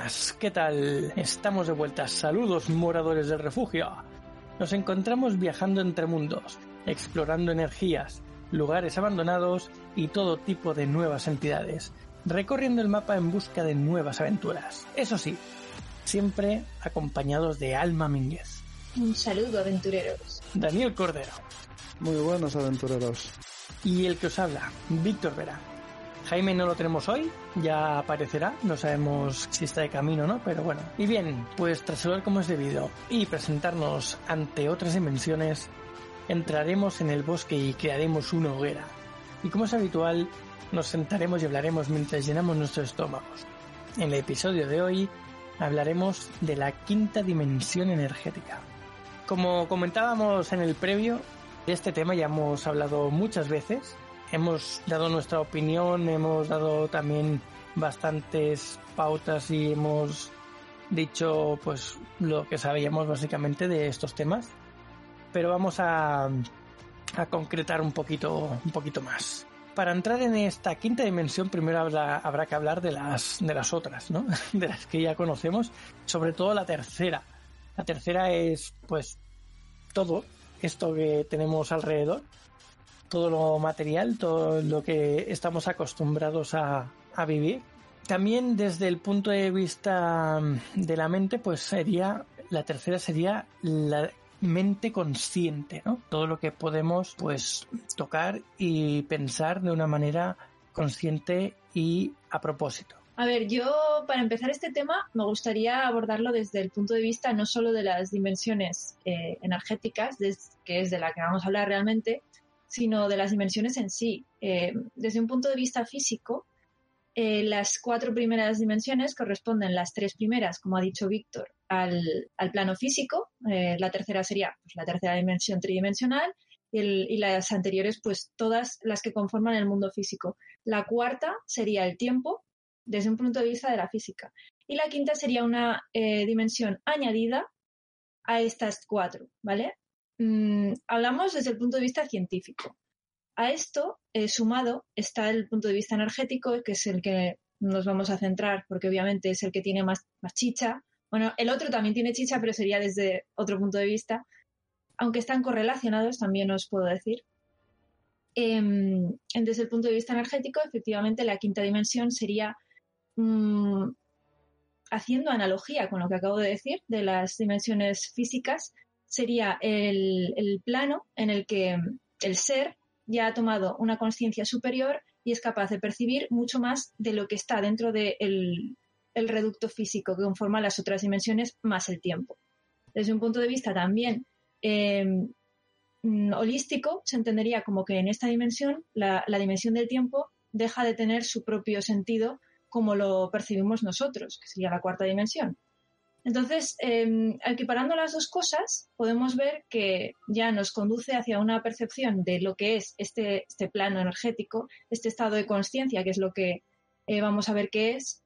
Buenas, ¿qué tal? Estamos de vuelta. Saludos, moradores del refugio. Nos encontramos viajando entre mundos, explorando energías, lugares abandonados y todo tipo de nuevas entidades, recorriendo el mapa en busca de nuevas aventuras. Eso sí, siempre acompañados de Alma Mínguez. Un saludo, aventureros. Daniel Cordero. Muy buenos aventureros. Y el que os habla, Víctor Vera. Jaime no lo tenemos hoy, ya aparecerá, no sabemos si está de camino o no, pero bueno. Y bien, pues tras hablar como es debido y presentarnos ante otras dimensiones, entraremos en el bosque y crearemos una hoguera. Y como es habitual, nos sentaremos y hablaremos mientras llenamos nuestros estómagos. En el episodio de hoy hablaremos de la quinta dimensión energética. Como comentábamos en el previo, de este tema ya hemos hablado muchas veces, hemos dado nuestra opinión, hemos dado también bastantes pautas y hemos dicho pues lo que sabíamos básicamente de estos temas. Pero vamos a, a concretar un poquito, un poquito más. Para entrar en esta quinta dimensión, primero habrá, habrá que hablar de las, de las otras, ¿no? De las que ya conocemos, sobre todo la tercera. La tercera es, pues, todo esto que tenemos alrededor, todo lo material, todo lo que estamos acostumbrados a, vivir. También desde el punto de vista de la mente, pues sería, la tercera sería la mente consciente, ¿no? Todo lo que podemos, pues, tocar y pensar de una manera consciente y a propósito. A ver, yo para empezar este tema me gustaría abordarlo desde el punto de vista no solo de las dimensiones eh, energéticas, que es de la que vamos a hablar realmente, sino de las dimensiones en sí. Eh, desde un punto de vista físico, eh, las cuatro primeras dimensiones corresponden, las tres primeras, como ha dicho Víctor, al, al, plano físico. Eh, la tercera sería pues, la tercera dimensión tridimensional y, las anteriores, pues todas las que conforman el mundo físico. La cuarta sería el tiempo, desde un punto de vista de la física. Y la quinta sería una dimensión añadida a estas cuatro, ¿vale? Mm, hablamos desde el punto de vista científico. A esto, eh, sumado, está el punto de vista energético, que es el que nos vamos a centrar, porque obviamente es el que tiene más, más chicha. Bueno, el otro también tiene chicha, pero sería desde otro punto de vista. Aunque están correlacionados, también os puedo decir. Eh, desde el punto de vista energético, efectivamente, la quinta dimensión sería, mmm, haciendo analogía con lo que acabo de decir de las dimensiones físicas, sería el, plano en el que el ser ya ha tomado una conciencia superior y es capaz de percibir mucho más de lo que está dentro del de el reducto físico que conforma las otras dimensiones más el tiempo. Desde un punto de vista también eh, holístico, se entendería como que en esta dimensión la, la, dimensión del tiempo deja de tener su propio sentido como lo percibimos nosotros, que sería la cuarta dimensión. Entonces, eh, equiparando las dos cosas, podemos ver que ya nos conduce hacia una percepción de lo que es este, este plano energético, este estado de conciencia, que es lo que eh, vamos a ver qué es,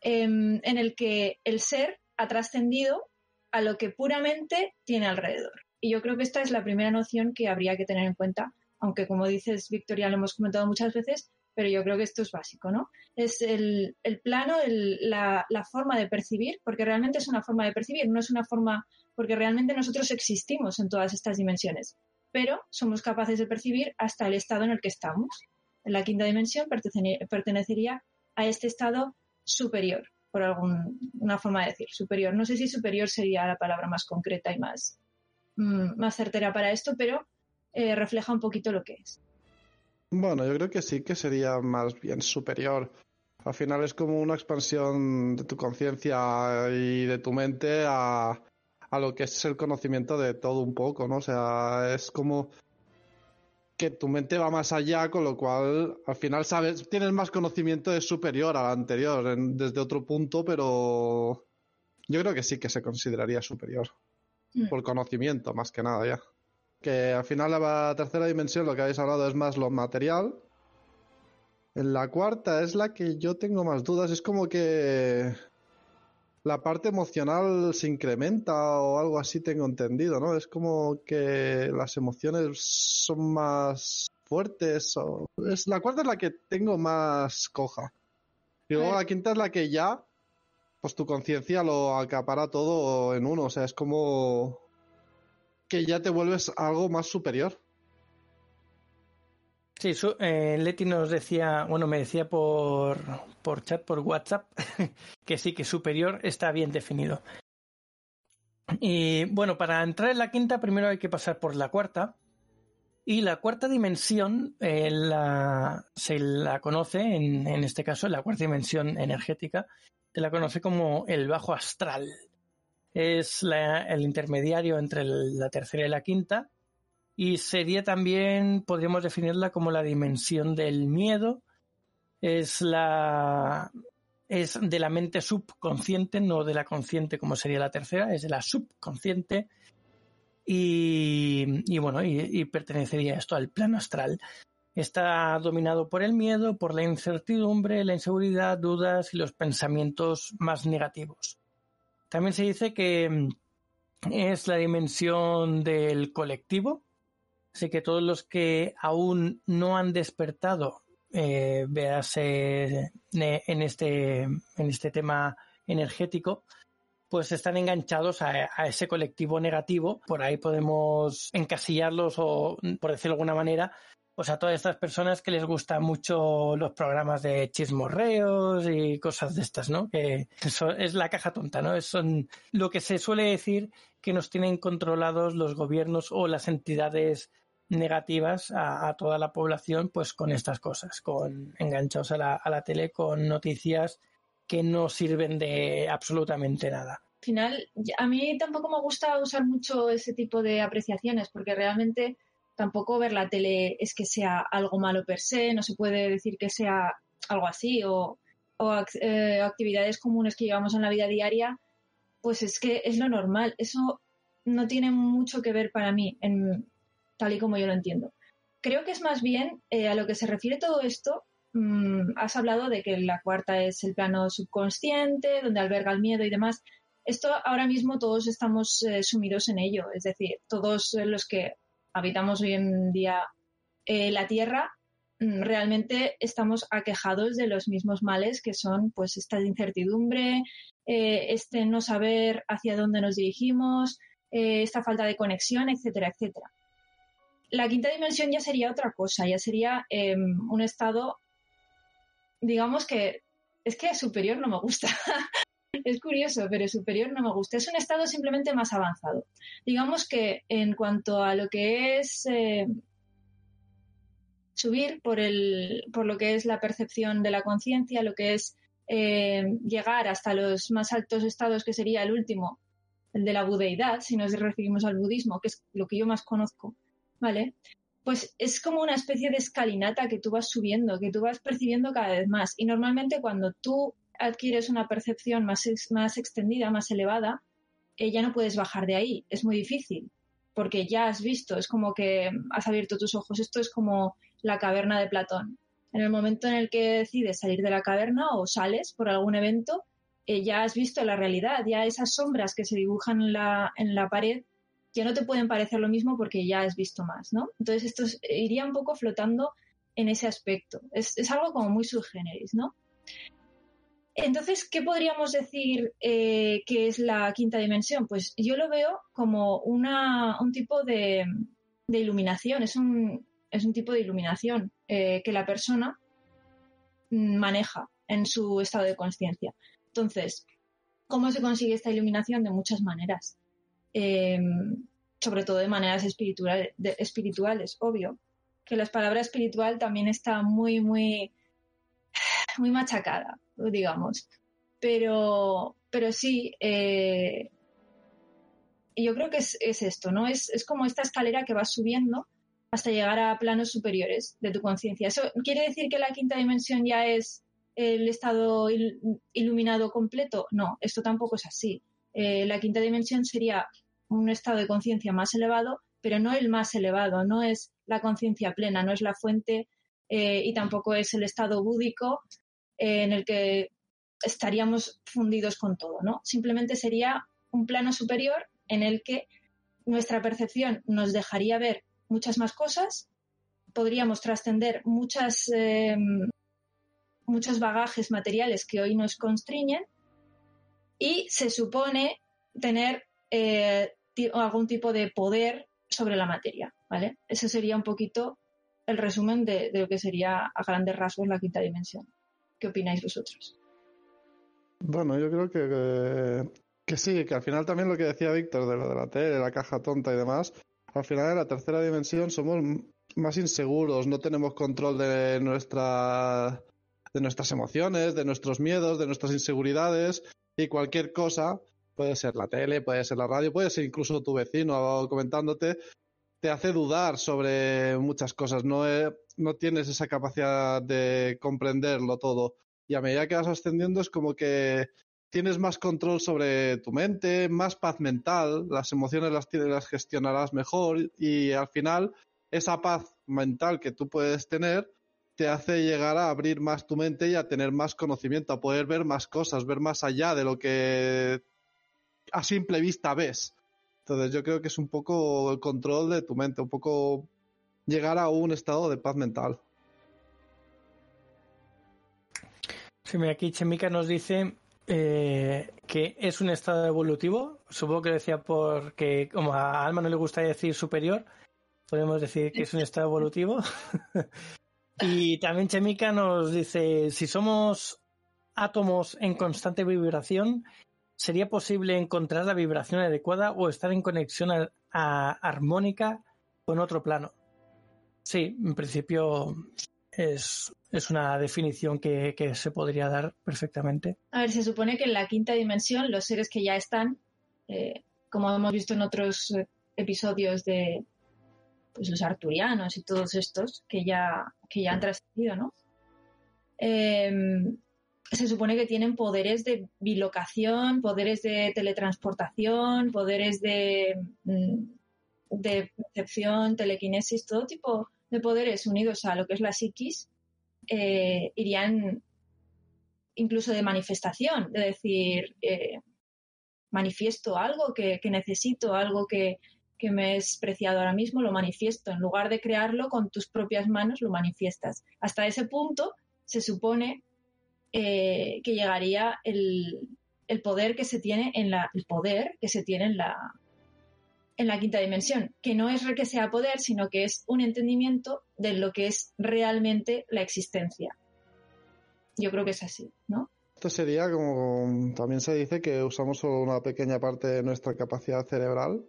eh, en el que el ser ha trascendido a lo que puramente tiene alrededor. Y yo creo que esta es la primera noción que habría que tener en cuenta, aunque como dices, Victoria, lo hemos comentado muchas veces, pero yo creo que esto es básico, ¿no? Es el, el plano, el, la, la, forma de percibir, porque realmente es una forma de percibir, no es una forma, porque realmente nosotros existimos en todas estas dimensiones, pero somos capaces de percibir hasta el estado en el que estamos. En la quinta dimensión pertenecería a este estado superior, por alguna forma de decir, superior. No sé si superior sería la palabra más concreta y más, mmm, más certera para esto, pero eh, refleja un poquito lo que es. Bueno, yo creo que sí que sería más bien superior. Al final es como una expansión de tu conciencia y de tu mente a, a, lo que es el conocimiento de todo un poco, ¿no? O sea, es como que tu mente va más allá, con lo cual al final sabes, tienes más conocimiento es superior al anterior, desde otro punto, pero yo creo que sí que se consideraría superior. Mm. Por conocimiento, más que nada ya. Que al final la tercera dimensión, lo que habéis hablado, es más lo material. En la cuarta es la que yo tengo más dudas. Es como que la parte emocional se incrementa o algo así tengo entendido, ¿no? Es como que las emociones son más fuertes o... Es, la cuarta es la que tengo más coja. Y luego la quinta es la que ya, pues tu conciencia lo acapara todo en uno, o sea, es como que ya te vuelves algo más superior. Sí, eh, Leti nos decía, bueno, me decía por, por chat, por WhatsApp, que sí, que superior está bien definido. Y bueno, para entrar en la quinta, primero hay que pasar por la cuarta. Y la cuarta dimensión eh, la, se la conoce, en, en, este caso, la cuarta dimensión energética, se la conoce como el bajo astral. Es el intermediario entre la tercera y la quinta y sería también, podríamos definirla como la dimensión del miedo. Es la es de la mente subconsciente, no de la consciente como sería la tercera, es de la subconsciente. Y, y bueno, y, y, pertenecería esto al plano astral. Está dominado por el miedo, por la incertidumbre, la inseguridad, dudas y los pensamientos más negativos. También se dice que es la dimensión del colectivo, Así que todos los que aún no han despertado, eh, véase en este, en este tema energético, pues están enganchados a, ese colectivo negativo. Por ahí podemos encasillarlos o, por decirlo de alguna manera, pues a todas estas personas que les gustan mucho los programas de chismorreos y cosas de estas, ¿no? Que eso es la caja tonta, ¿no? Es son lo que se suele decir que nos tienen controlados los gobiernos o las entidades negativas a, toda la población pues con estas cosas, con enganchados a la, a la tele con noticias que no sirven de absolutamente nada. Al final, a mí tampoco me gusta usar mucho ese tipo de apreciaciones porque realmente tampoco ver la tele es que sea algo malo per se, no se puede decir que sea algo así o, eh, actividades comunes que llevamos en la vida diaria, pues es que es lo normal. Eso no tiene mucho que ver para mí en, tal y como yo lo entiendo. Creo que es más bien eh, a lo que se refiere todo esto. Mm, has hablado de que la cuarta es el plano subconsciente, donde alberga el miedo y demás. Esto ahora mismo todos estamos eh, sumidos en ello, es decir, todos los que habitamos hoy en día eh, la Tierra mm, realmente estamos aquejados de los mismos males que son pues esta incertidumbre, este no saber hacia dónde nos dirigimos, esta falta de conexión, etcétera, etcétera. La quinta dimensión ya sería otra cosa, ya sería em, un estado, digamos que es que superior no me gusta. es curioso, pero superior no me gusta. Es un estado simplemente más avanzado. Digamos que en cuanto a lo que es em, subir por, el, por lo que es la percepción de la conciencia, lo que es em, llegar hasta los más altos estados, que sería el último, el de la budeidad, si nos referimos al budismo, que es lo que yo más conozco ¿vale? Pues es como una especie de escalinata que tú vas subiendo, que tú vas percibiendo cada vez más. Y normalmente cuando tú adquieres una percepción más, más extendida, más elevada, eh, ya no puedes bajar de ahí. Es muy difícil, porque ya has visto, es como que has abierto tus ojos. Esto es como la caverna de Platón. En el momento en el que decides salir de la caverna o sales por algún evento, eh, ya has visto la realidad, ya esas sombras que se dibujan en la, en la pared ya no te pueden parecer lo mismo porque ya has visto más, ¿no? Entonces esto iría un poco flotando en ese aspecto. Es, algo como muy subgéneris, ¿no? Entonces, ¿qué podríamos decir eh, que es la quinta dimensión? Pues yo lo veo como una, un tipo de, iluminación, es un, es un, tipo de iluminación eh, que la persona maneja en su estado de conciencia. Entonces, ¿cómo se consigue esta iluminación? De muchas maneras. Em, sobre todo de maneras espirituales, espirituales, obvio. Que la palabra espiritual también está muy, muy, muy machacada, digamos. Pero, pero sí, eh, yo creo que es, esto, ¿no? Es, como esta escalera que va subiendo hasta llegar a planos superiores de tu conciencia. ¿Eso quiere decir que la quinta dimensión ya es el estado iluminado completo? No, esto tampoco es así. Eh, la quinta dimensión sería un estado de conciencia más elevado, pero no el más elevado, no es la conciencia plena, no es la fuente eh, y tampoco es el estado búdico en el que estaríamos fundidos con todo, ¿no? Simplemente sería un plano superior en el que nuestra percepción nos dejaría ver muchas más cosas, podríamos trascender muchas, em, muchos bagajes materiales que hoy nos constriñen y se supone tener eh, algún tipo de poder sobre la materia, ¿vale? Ese sería un poquito el resumen de, lo que sería a grandes rasgos la quinta dimensión. ¿Qué opináis vosotros? Bueno, yo creo que, que, sí, que al final también lo que decía Víctor de lo de la tele, la caja tonta y demás, al final en la tercera dimensión somos más inseguros, no tenemos control de nuestra de nuestras emociones, de nuestros miedos, de nuestras inseguridades y cualquier cosa, puede ser la tele, puede ser la radio, puede ser incluso tu vecino comentándote, te hace dudar sobre muchas cosas, no, tienes esa capacidad de comprenderlo todo. Y a medida que vas ascendiendo es como que tienes más control sobre tu mente, más paz mental, las emociones las, las gestionarás mejor y al final esa paz mental que tú puedes tener te hace llegar a abrir más tu mente y a tener más conocimiento, a poder ver más cosas, ver más allá de lo que a simple vista ves. Entonces yo creo que es un poco el control de tu mente, un poco llegar a un estado de paz mental. Sí, aquí Chemica nos dice eh, que es un estado evolutivo. Supongo que decía porque, como a Alma no le gusta decir superior, podemos decir que es un estado evolutivo. y también Chemica nos dice, si somos átomos en constante vibración, ¿sería posible encontrar la vibración adecuada o estar en conexión armónica con otro plano? Sí, en principio es, una definición que, se podría dar perfectamente. A ver, se supone que en la quinta dimensión los seres que ya están, eh, como hemos visto en otros eh, episodios de pues, los arturianos y todos estos que ya, que ya han trascendido, ¿no? Em, se supone que tienen poderes de bilocación, poderes de teletransportación, poderes de, mm, de percepción, telequinesis, todo tipo de poderes unidos a lo que es la psiquis eh, irían incluso de manifestación, de decir, eh, manifiesto algo que, necesito, algo que, me es preciado ahora mismo, lo manifiesto. En lugar de crearlo con tus propias manos, lo manifiestas. Hasta ese punto se supone eh, que llegaría el, el, poder que se tiene en la, el poder que se tiene en la, en la quinta dimensión, que no es que sea poder, sino que es un entendimiento de lo que es realmente la existencia. Yo creo que es así, ¿no? Esto sería como también se dice que usamos solo una pequeña parte de nuestra capacidad cerebral.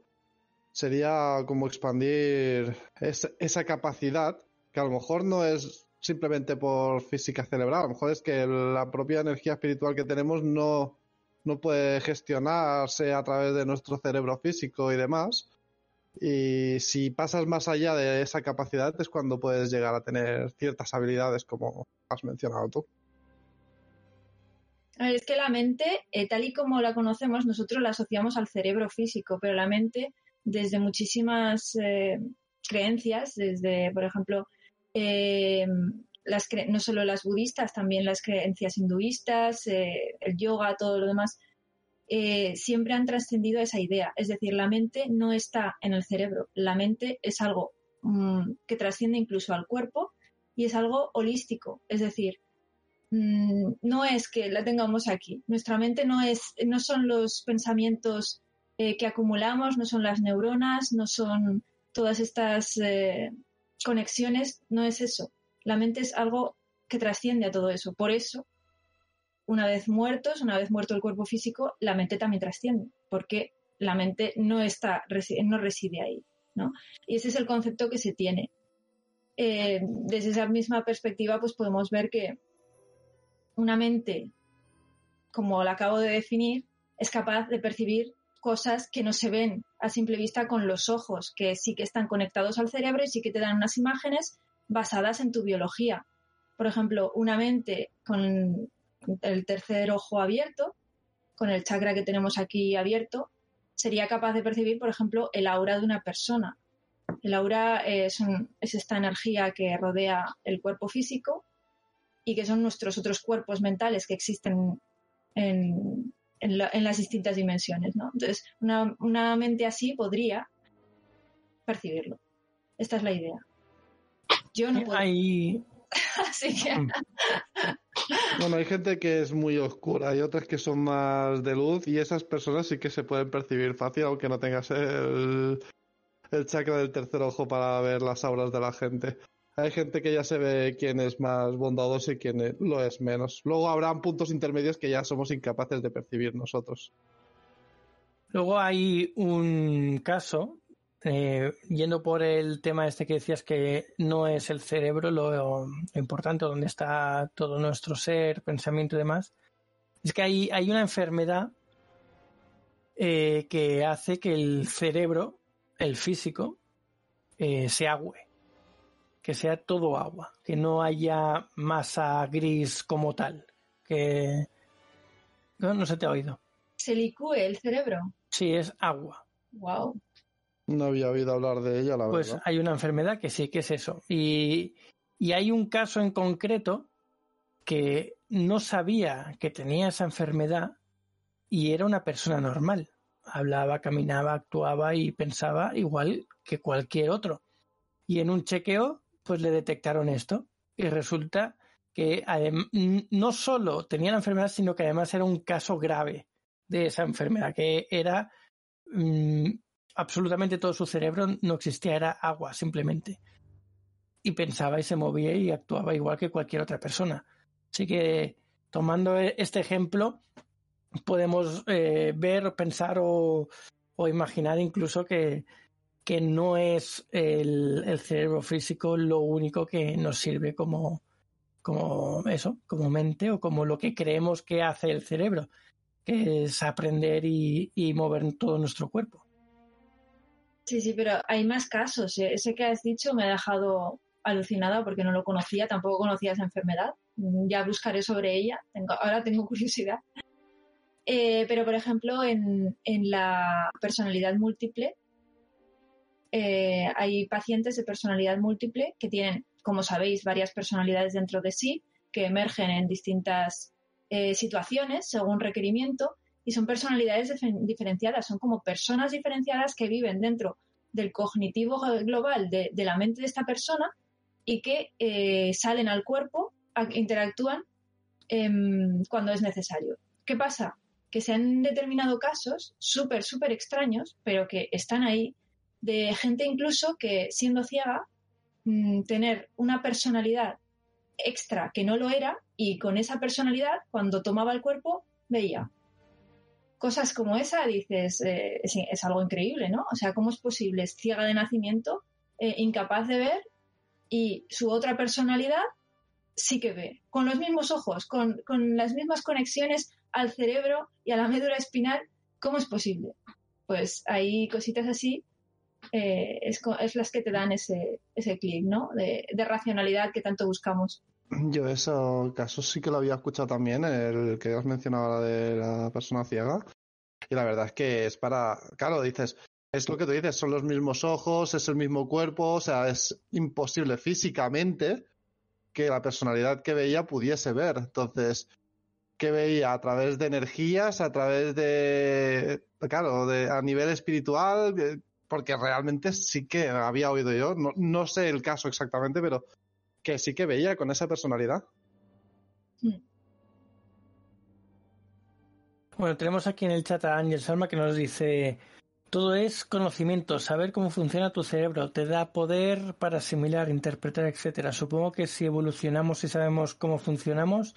Sería como expandir esa capacidad, que a lo mejor no es simplemente por física cerebral, a lo mejor es que la propia energía espiritual que tenemos no, no puede gestionarse a través de nuestro cerebro físico y demás. Y si pasas más allá de esa capacidad es cuando puedes llegar a tener ciertas habilidades como has mencionado tú. es que la mente, eh, tal y como la conocemos, nosotros la asociamos al cerebro físico, pero la mente, desde muchísimas eh, creencias, desde, por ejemplo, eh, no solo las budistas, también las creencias hinduistas, eh, el yoga, todo lo demás, eh, siempre han trascendido esa idea. Es decir, la mente no está en el cerebro, la mente es algo mm, que trasciende incluso al cuerpo y es algo holístico. Es decir, mm, no es que la tengamos aquí. Nuestra mente no, es, no son los pensamientos que acumulamos, no son las neuronas, no son todas estas conexiones, no es eso la mente es algo que trasciende a todo eso. Por eso, una vez muertos, una vez muerto el cuerpo físico, la mente también trasciende, porque la mente no está, no reside ahí, ¿no? Y ese es el concepto que se tiene. Eh, desde esa misma perspectiva, pues podemos ver que una mente, como la acabo de definir, es capaz de percibir cosas que no se ven a simple vista con los ojos, que sí que están conectados al cerebro y sí que te dan unas imágenes basadas en tu biología. Por ejemplo, una mente con el tercer ojo abierto, con el chakra que tenemos aquí abierto, sería capaz de percibir, por ejemplo, el aura de una persona. El aura es, esta energía que rodea el cuerpo físico y que son nuestros otros cuerpos mentales que existen en, las distintas dimensiones. ¿no? Entonces, una, mente así podría percibirlo. Esta es la idea. Yo no puedo. así que. Mm. Bueno, hay gente que es muy oscura y otras que son más de luz y esas personas sí que se pueden percibir fácil aunque no tengas el, el chakra del tercer ojo para ver las auras de la gente. Hay gente que ya se ve quién es más bondadoso y quién lo es menos. Luego habrán puntos intermedios que ya somos incapaces de percibir nosotros. Luego hay un caso, eh, yendo por el tema este que decías que no es el cerebro lo, importante, donde está todo nuestro ser, pensamiento y demás, es que hay, hay una enfermedad eh, que hace que el cerebro el físico eh, se agüe, que sea todo agua, que no haya masa gris como tal, que no, se te ha oído. ¿Se licúe el cerebro? Sí, es agua. Wow. No había oído hablar de ella, la pues verdad. Pues hay una enfermedad que sí, que es eso. Y, y hay un caso en concreto que no sabía que tenía esa enfermedad y era una persona normal hablaba, caminaba, actuaba y pensaba igual que cualquier otro. Y en un chequeo, pues le detectaron esto. Y resulta que no solo tenía la enfermedad, sino que además era un caso grave de esa enfermedad, que era mm, absolutamente todo su cerebro no existía, era agua simplemente. Y pensaba y se movía y actuaba igual que cualquier otra persona. Así que tomando e-, este ejemplo, podemos eh, ver, pensar o, imaginar incluso que, que no es el, cerebro físico lo único que nos sirve como, como eso, como mente o como lo que creemos que hace el cerebro, que es aprender y, mover todo nuestro cuerpo. Sí, sí, pero hay más casos. ¿eh? Ese que has dicho me ha dejado alucinada porque no lo conocía, tampoco conocía esa enfermedad. Ya buscaré sobre ella. Ahora tengo curiosidad. Eh, pero, por ejemplo, en, la personalidad múltiple, eh, hay pacientes de personalidad múltiple que tienen, como sabéis, varias personalidades dentro de sí, que emergen en distintas eh, situaciones según requerimiento y son personalidades diferenciadas, son como personas diferenciadas que viven dentro del cognitivo global de, la mente de esta persona y que salen al cuerpo, interactúan em, cuando es necesario. ¿Qué pasa? que se han determinado casos súper, súper extraños, pero que están ahí, de gente incluso que siendo ciega, mm, tener una personalidad extra que no lo era y con esa personalidad, cuando tomaba el cuerpo, veía. Cosas como esa, dices, eh, es, algo increíble, ¿no? O sea, ¿cómo es posible? Es ciega de nacimiento, eh, incapaz de ver y su otra personalidad sí que ve, con los mismos ojos, con, con las mismas conexiones al cerebro y a la médula espinal, ¿cómo es posible? Pues hay cositas así, eh, es, las que te dan ese, ese clic, ¿no? De, racionalidad que tanto buscamos. Yo esos casos sí que lo había escuchado también, el que os mencionaba de la persona ciega. Y la verdad es que es para, claro, dices, es lo que tú dices, son los mismos ojos, es el mismo cuerpo, o sea, es imposible físicamente que la personalidad que veía pudiese ver. Entonces, que veía a través de energías, a través de, claro, de, a nivel espiritual, porque realmente sí que había oído yo, no, sé el caso exactamente, pero que sí que veía con esa personalidad. Hmm. Bueno, tenemos aquí en el chat a Ángel Salma que nos dice, todo es conocimiento, saber cómo funciona tu cerebro, te da poder para asimilar, interpretar, etcétera. Supongo que si evolucionamos y sabemos cómo funcionamos,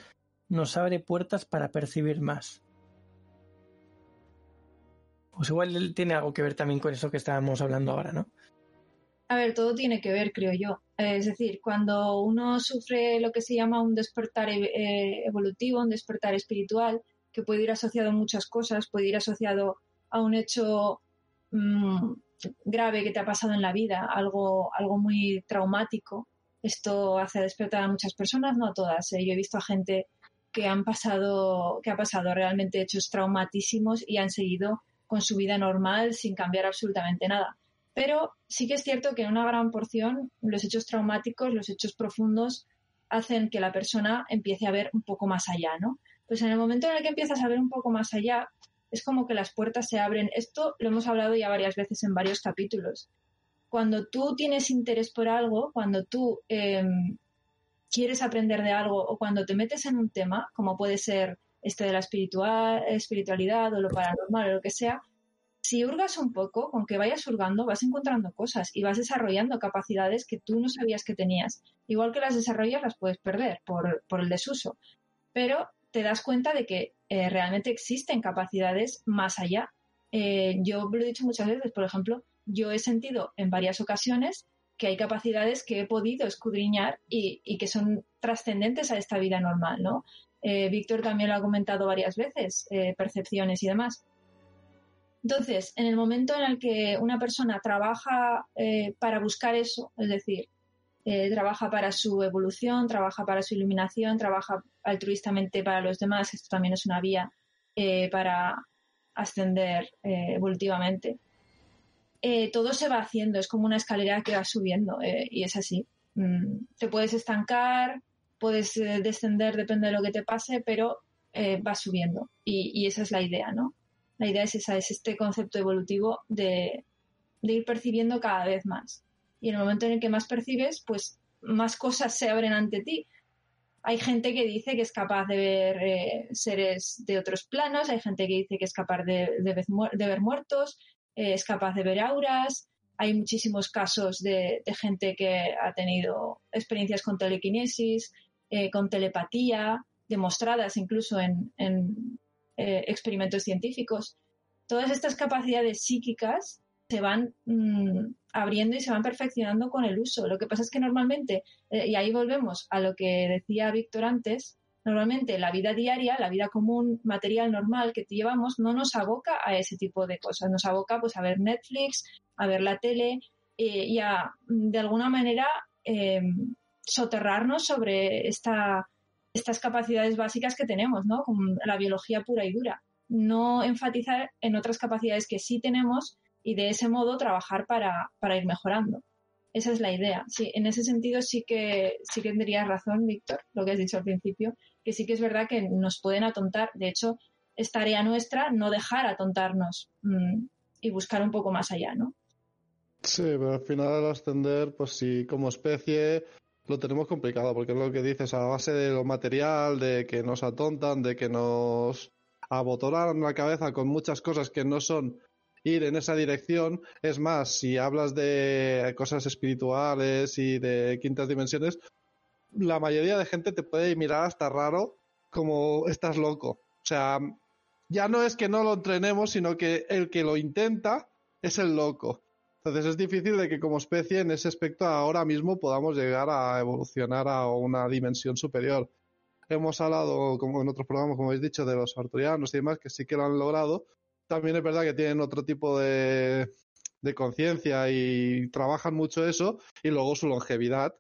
nos abre puertas para percibir más. Pues igual tiene algo que ver también con eso que estábamos hablando ahora, ¿no? A ver, todo tiene que ver, creo yo. Es decir, cuando uno sufre lo que se llama un despertar eh, evolutivo, un despertar espiritual, que puede ir asociado a muchas cosas, puede ir asociado a un hecho mm, grave que te ha pasado en la vida, algo, algo muy traumático, esto hace despertar a muchas personas, no a todas. ¿eh? Yo he visto a gente que han pasado, que ha pasado realmente hechos traumatísimos y han seguido con su vida normal sin cambiar absolutamente nada. Pero sí que es cierto que en una gran porción los hechos traumáticos, los hechos profundos, hacen que la persona empiece a ver un poco más allá, ¿no? Pues en el momento en el que empiezas a ver un poco más allá, es como que las puertas se abren. Esto lo hemos hablado ya varias veces en varios capítulos. Cuando tú tienes interés por algo, cuando tú em, quieres aprender de algo o cuando te metes en un tema, como puede ser este de la espiritual, espiritualidad o lo paranormal o lo que sea, si hurgas un poco, con que vayas hurgando, vas encontrando cosas y vas desarrollando capacidades que tú no sabías que tenías. Igual que las desarrollas, las puedes perder por, por el desuso. Pero te das cuenta de que eh, realmente existen capacidades más allá. Eh, yo lo he dicho muchas veces, por ejemplo, yo he sentido en varias ocasiones que hay capacidades que he podido escudriñar y, que son trascendentes a esta vida normal, ¿no? Eh, Víctor también lo ha comentado varias veces, percepciones y demás. Entonces, en el momento en el que una persona trabaja para buscar eso, es decir, eh, trabaja para su evolución, trabaja para su iluminación, trabaja altruistamente para los demás. Esto también es una vía eh, para ascender eh, evolutivamente. todo se va haciendo, es como una escalera que va subiendo y es así. Mm, te puedes estancar, puedes descender, depende de lo que te pase, pero va subiendo y, y, esa es la idea, ¿no? La idea es esa, es este concepto evolutivo de, de ir percibiendo cada vez más y en el momento en el que más percibes, pues más cosas se abren ante ti. Hay gente que dice que es capaz de ver eh, seres de otros planos, hay gente que dice que es capaz de, ver muertos, eh, es capaz de ver auras. Hay muchísimos casos de, gente que ha tenido experiencias con telequinesis, eh, con telepatía, demostradas incluso en, en experimentos científicos. Todas estas capacidades psíquicas se van mm, abriendo y se van perfeccionando con el uso. Lo que pasa es que normalmente, eh, y ahí volvemos a lo que decía Víctor antes, normalmente la vida diaria, la vida común, material, normal que llevamos, no nos aboca a ese tipo de cosas. Nos aboca pues a ver Netflix, a ver la tele eh, y a, de alguna manera, soterrarnos sobre esta, estas capacidades básicas que tenemos, ¿no? Con la biología pura y dura. No enfatizar en otras capacidades que sí tenemos y de ese modo trabajar para, ir mejorando. Esa es la idea. Sí, en ese sentido sí que sí tendrías razón, Víctor, lo que has dicho al principio, que sí que es verdad que nos pueden atontar. De hecho, es tarea nuestra no dejar atontarnos mm, y buscar un poco más allá, ¿no? Sí, pero al final al ascender, pues sí, como especie lo tenemos complicado, porque es lo que dices, a base de lo material, de que nos atontan, de que nos abotoran la cabeza con muchas cosas que no son ir en esa dirección. Es más, si hablas de cosas espirituales y de quintas dimensiones, la mayoría de gente te puede mirar hasta raro como estás loco. O sea, ya no es que no lo entrenemos, sino que el que lo intenta es el loco. Entonces es difícil de que como especie en ese aspecto ahora mismo podamos llegar a evolucionar a una dimensión superior. Hemos hablado, como en otros programas, como habéis dicho, de los arturianos y demás, que sí que lo han logrado, también es verdad que tienen otro tipo de, conciencia y trabajan mucho eso y luego su longevidad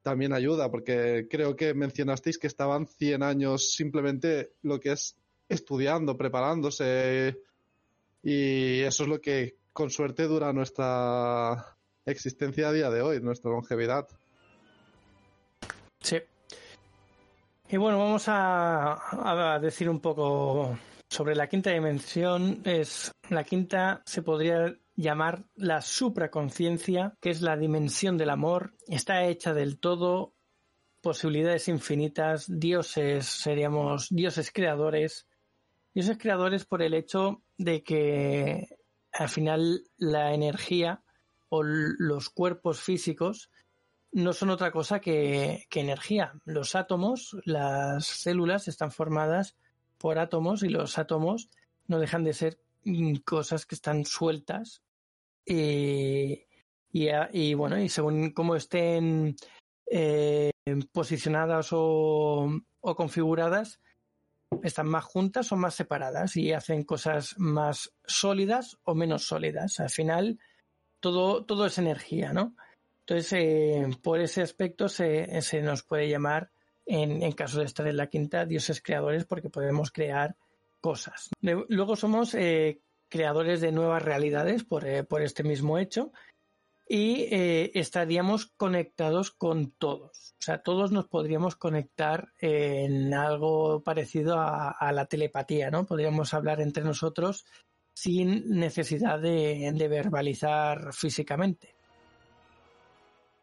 también ayuda porque creo que mencionasteis que estaban 100 años simplemente lo que es estudiando, preparándose y eso es lo que con suerte dura nuestra existencia a día de hoy, nuestra longevidad. Sí. Y bueno, vamos a, a decir un poco sobre la quinta dimensión es la quinta se podría llamar la supraconciencia, que es la dimensión del amor, está hecha del todo, posibilidades infinitas, dioses, seríamos dioses creadores, dioses creadores por el hecho de que al final la energía o los cuerpos físicos no son otra cosa que, que energía. Los átomos, las células están formadas por átomos y los átomos no dejan de ser cosas que están sueltas y, bueno, y según cómo estén eh, posicionadas o, configuradas, están más juntas o más separadas y hacen cosas más sólidas o menos sólidas. Al final, todo, todo es energía, ¿no? Entonces, eh, por ese aspecto se, nos puede llamar, en, en, caso de estar en la quinta, dioses creadores porque podemos crear cosas. Luego somos eh, creadores de nuevas realidades por, eh, por este mismo hecho y eh, estaríamos conectados con todos. O sea, todos nos podríamos conectar en algo parecido a, la telepatía, ¿no? Podríamos hablar entre nosotros sin necesidad de, verbalizar físicamente.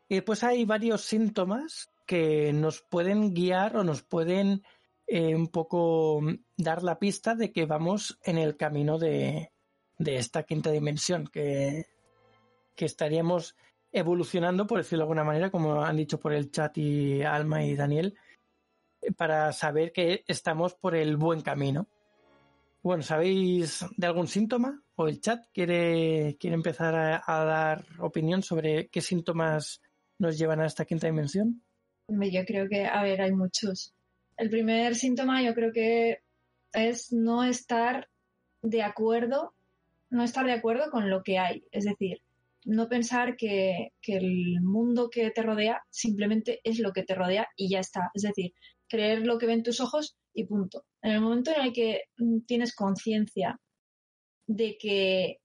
Y pues hay varios síntomas que nos pueden guiar o nos pueden eh, un poco dar la pista de que vamos en el camino de, de esta quinta dimensión, que que estaríamos evolucionando, por decirlo de alguna manera, como han dicho por el chat y Alma y Daniel, para saber que estamos por el buen camino. Bueno, ¿sabéis de algún síntoma? ¿O el chat quiere, quiere empezar a, dar opinión sobre qué síntomas nos llevan a esta quinta dimensión? Yo creo que, a ver, hay muchos. El primer síntoma yo creo que es no estar de acuerdo, no estar de acuerdo con lo que hay. Es decir, no pensar que, el mundo que te rodea simplemente es lo que te rodea y ya está. Es decir, creer lo que ven tus ojos y punto. En el momento en el que mm, tienes conciencia de que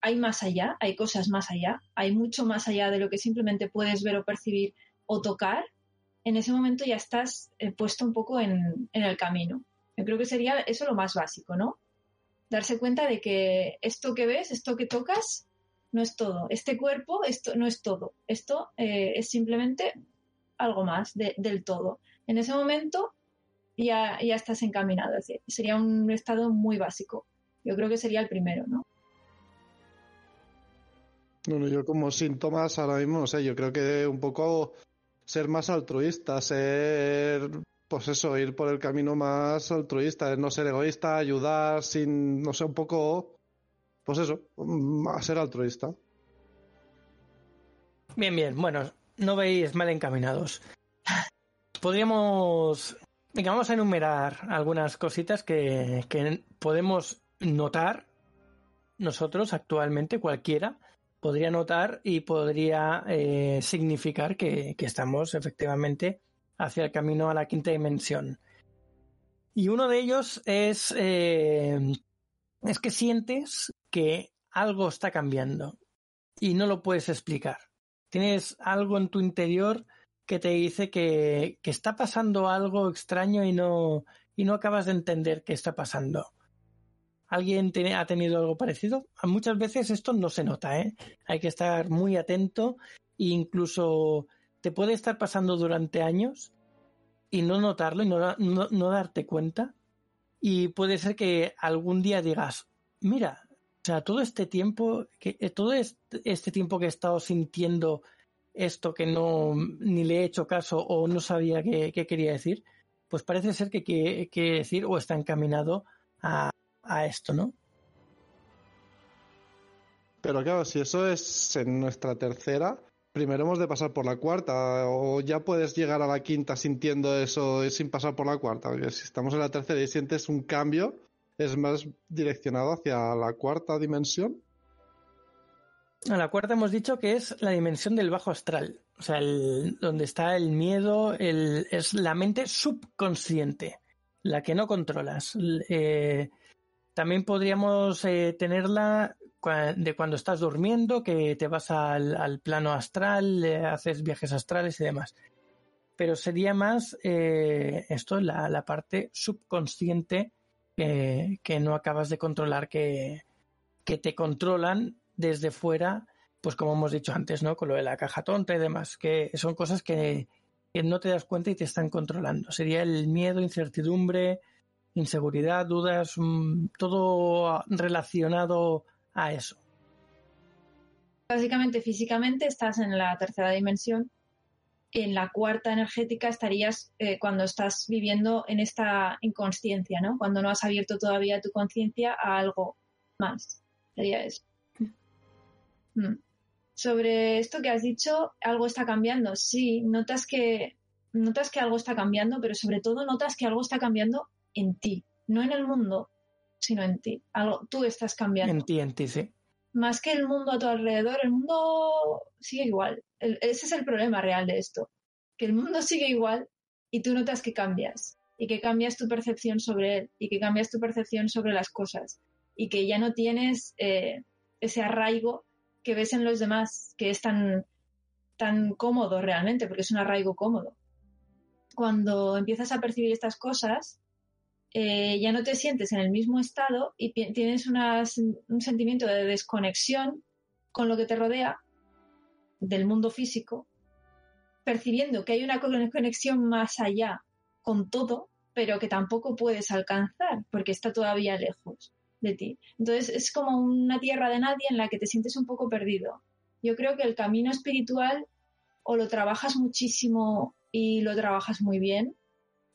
hay más allá, hay cosas más allá, hay mucho más allá de lo que simplemente puedes ver o percibir o tocar, en ese momento ya estás eh, puesto un poco en, en el camino. Yo creo que sería eso lo más básico, ¿no? Darse cuenta de que esto que ves, esto que tocas, no es todo. Este cuerpo esto no es todo. Esto eh, es simplemente algo más del todo. En ese momento ya, ya estás encaminado. Es decir, sería un estado muy básico. Yo creo que sería el primero, ¿no? Bueno, yo como síntomas ahora mismo, no sé, yo creo que un poco ser más altruista, ser, pues eso, ir por el camino más altruista, no ser egoísta, ayudar sin, no sé, un poco pues eso, mm, a ser altruista. Bien, bien, bueno, no veis mal encaminados. Podríamos. Venga, vamos a enumerar algunas cositas que, podemos notar nosotros actualmente, cualquiera, podría notar y podría eh, significar que, estamos efectivamente hacia el camino a la quinta dimensión. Y uno de ellos es, eh, es que sientes que algo está cambiando y no lo puedes explicar. Tienes algo en tu interior que te dice que, está pasando algo extraño y no, y no acabas de entender qué está pasando. ¿Alguien ha tenido algo parecido? Muchas veces esto no se nota, ¿eh? Hay que estar muy atento e incluso te puede estar pasando durante años y no notarlo y no, no darte cuenta. Y puede ser que algún día digas, mira, o sea, todo este tiempo, que, eh, todo este, tiempo que he estado sintiendo esto que no ni le he hecho caso o no sabía qué, quería decir, pues parece ser que quiere decir o está encaminado a, a esto, ¿no? Pero claro, si eso es en nuestra tercera, primero hemos de pasar por la cuarta, o ya puedes llegar a la quinta sintiendo eso sin pasar por la cuarta. Porque si estamos en la tercera y sientes un cambio, es más direccionado hacia la cuarta dimensión. A la cuarta hemos dicho que es la dimensión del bajo astral, o sea, donde está el miedo, es la mente subconsciente, la que no controlas. Eh, también podríamos eh, tenerla de cuando estás durmiendo, que te vas al, plano astral, haces viajes astrales y demás. Pero sería más eh, esto, la, la parte subconsciente que, no acabas de controlar, que, que te controlan desde fuera, pues como hemos dicho antes, ¿no? Con lo de la caja tonta y demás, que son cosas que, no te das cuenta y te están controlando. Sería el miedo, incertidumbre, inseguridad, dudas, mm, todo relacionado a eso. Básicamente, físicamente estás en la tercera dimensión en la cuarta energética estarías eh, cuando estás viviendo en esta inconsciencia, ¿no? Cuando no has abierto todavía tu conciencia a algo más. Sería eso. Mm. Sobre esto que has dicho, algo está cambiando. Sí, notas que, notas que algo está cambiando, pero sobre todo notas que algo está cambiando en ti, no en el mundo, sino en ti. Tú estás cambiando. En ti, en ti, sí. Más que el mundo a tu alrededor, el mundo sigue igual. ese es el problema real de esto. Que el mundo sigue igual y tú notas que cambias. Y que cambias tu percepción sobre él. Y que cambias tu percepción sobre las cosas. Y que ya no tienes eh, ese arraigo que ves en los demás, que es tan, tan cómodo realmente, porque es un arraigo cómodo. Cuando empiezas a percibir estas cosas, eh, ya no te sientes en el mismo estado y tienes un sentimiento de desconexión con lo que te rodea del mundo físico, percibiendo que hay una conexión más allá con todo, pero que tampoco puedes alcanzar porque está todavía lejos de ti. Entonces es como una tierra de nadie en la que te sientes un poco perdido. Yo creo que el camino espiritual o lo trabajas muchísimo y lo trabajas muy bien,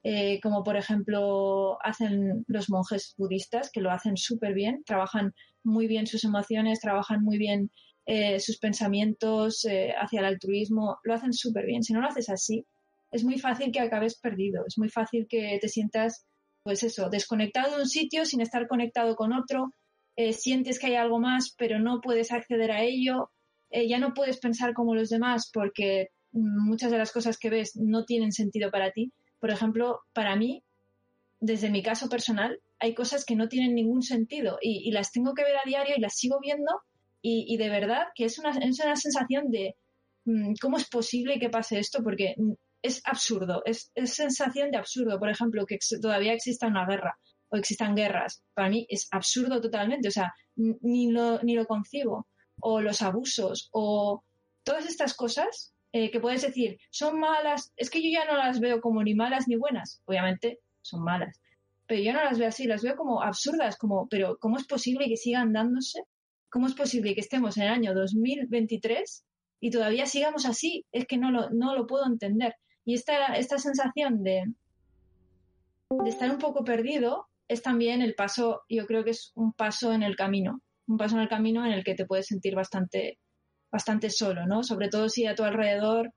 eh, como por ejemplo hacen los monjes budistas, que lo hacen súper bien, trabajan muy bien sus emociones, trabajan muy bien eh, sus pensamientos eh, hacia el altruismo, lo hacen súper bien. Si no lo haces así, es muy fácil que acabes perdido, es muy fácil que te sientas, pues eso, desconectado de un sitio sin estar conectado con otro, sientes que hay algo más, pero no puedes acceder a ello, ya no puedes pensar como los demás porque muchas de las cosas que ves no tienen sentido para ti por ejemplo, para mí, desde mi caso personal, hay cosas que no tienen ningún sentido y, las tengo que ver a diario y las sigo viendo y, de verdad que es una, es una sensación de mm, cómo es posible que pase esto porque mm, es absurdo, es, sensación de absurdo. Por ejemplo, que todavía exista una guerra o existan guerras. Para mí es absurdo totalmente, o sea, ni lo, ni lo concibo. O los abusos o todas estas cosas eh, que puedes decir, son malas, es que yo ya no las veo como ni malas ni buenas, obviamente son malas, pero yo no las veo así, las veo como absurdas, como, pero ¿cómo es posible que sigan dándose? ¿Cómo es posible que estemos en el año 2023 y todavía sigamos así? Es que no lo, no lo puedo entender. Y esta, esta sensación de, de estar un poco perdido es también el paso, yo creo que es un paso en el camino, un paso en el camino en el que te puedes sentir bastante bastante solo, ¿no? Sobre todo si a tu alrededor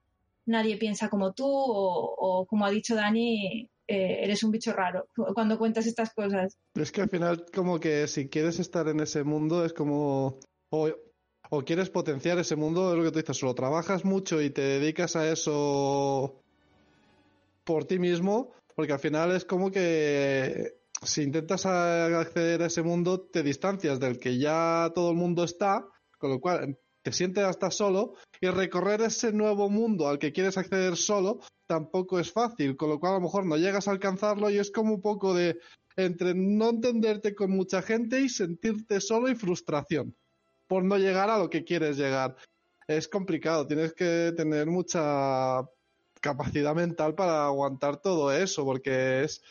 nadie piensa como tú o, como ha dicho Dani, eh, eres un bicho raro cuando cuentas estas cosas. Es que al final como que si quieres estar en ese mundo es como... O, quieres potenciar ese mundo, es lo que tú dices, solo trabajas mucho y te dedicas a eso por ti mismo, porque al final es como que si intentas acceder a ese mundo te distancias del que ya todo el mundo está, con lo cual te sientes hasta solo y recorrer ese nuevo mundo al que quieres acceder solo tampoco es fácil, con lo cual a lo mejor no llegas a alcanzarlo y es como un poco de entre no entenderte con mucha gente y sentirte solo y frustración por no llegar a lo que quieres llegar. Es complicado, tienes que tener mucha capacidad mental para aguantar todo eso, porque es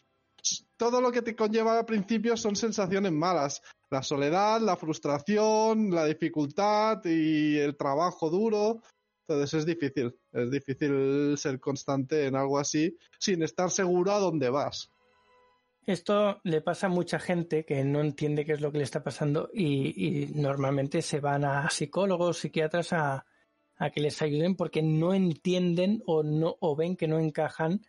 todo lo que te conlleva al principio son sensaciones malas la soledad, la frustración, la dificultad y el trabajo duro. Entonces es difícil, es difícil ser constante en algo así sin estar seguro a dónde vas. Esto le pasa a mucha gente que no entiende qué es lo que le está pasando y, normalmente se van a psicólogos, psiquiatras a, que les ayuden porque no entienden o no o ven que no encajan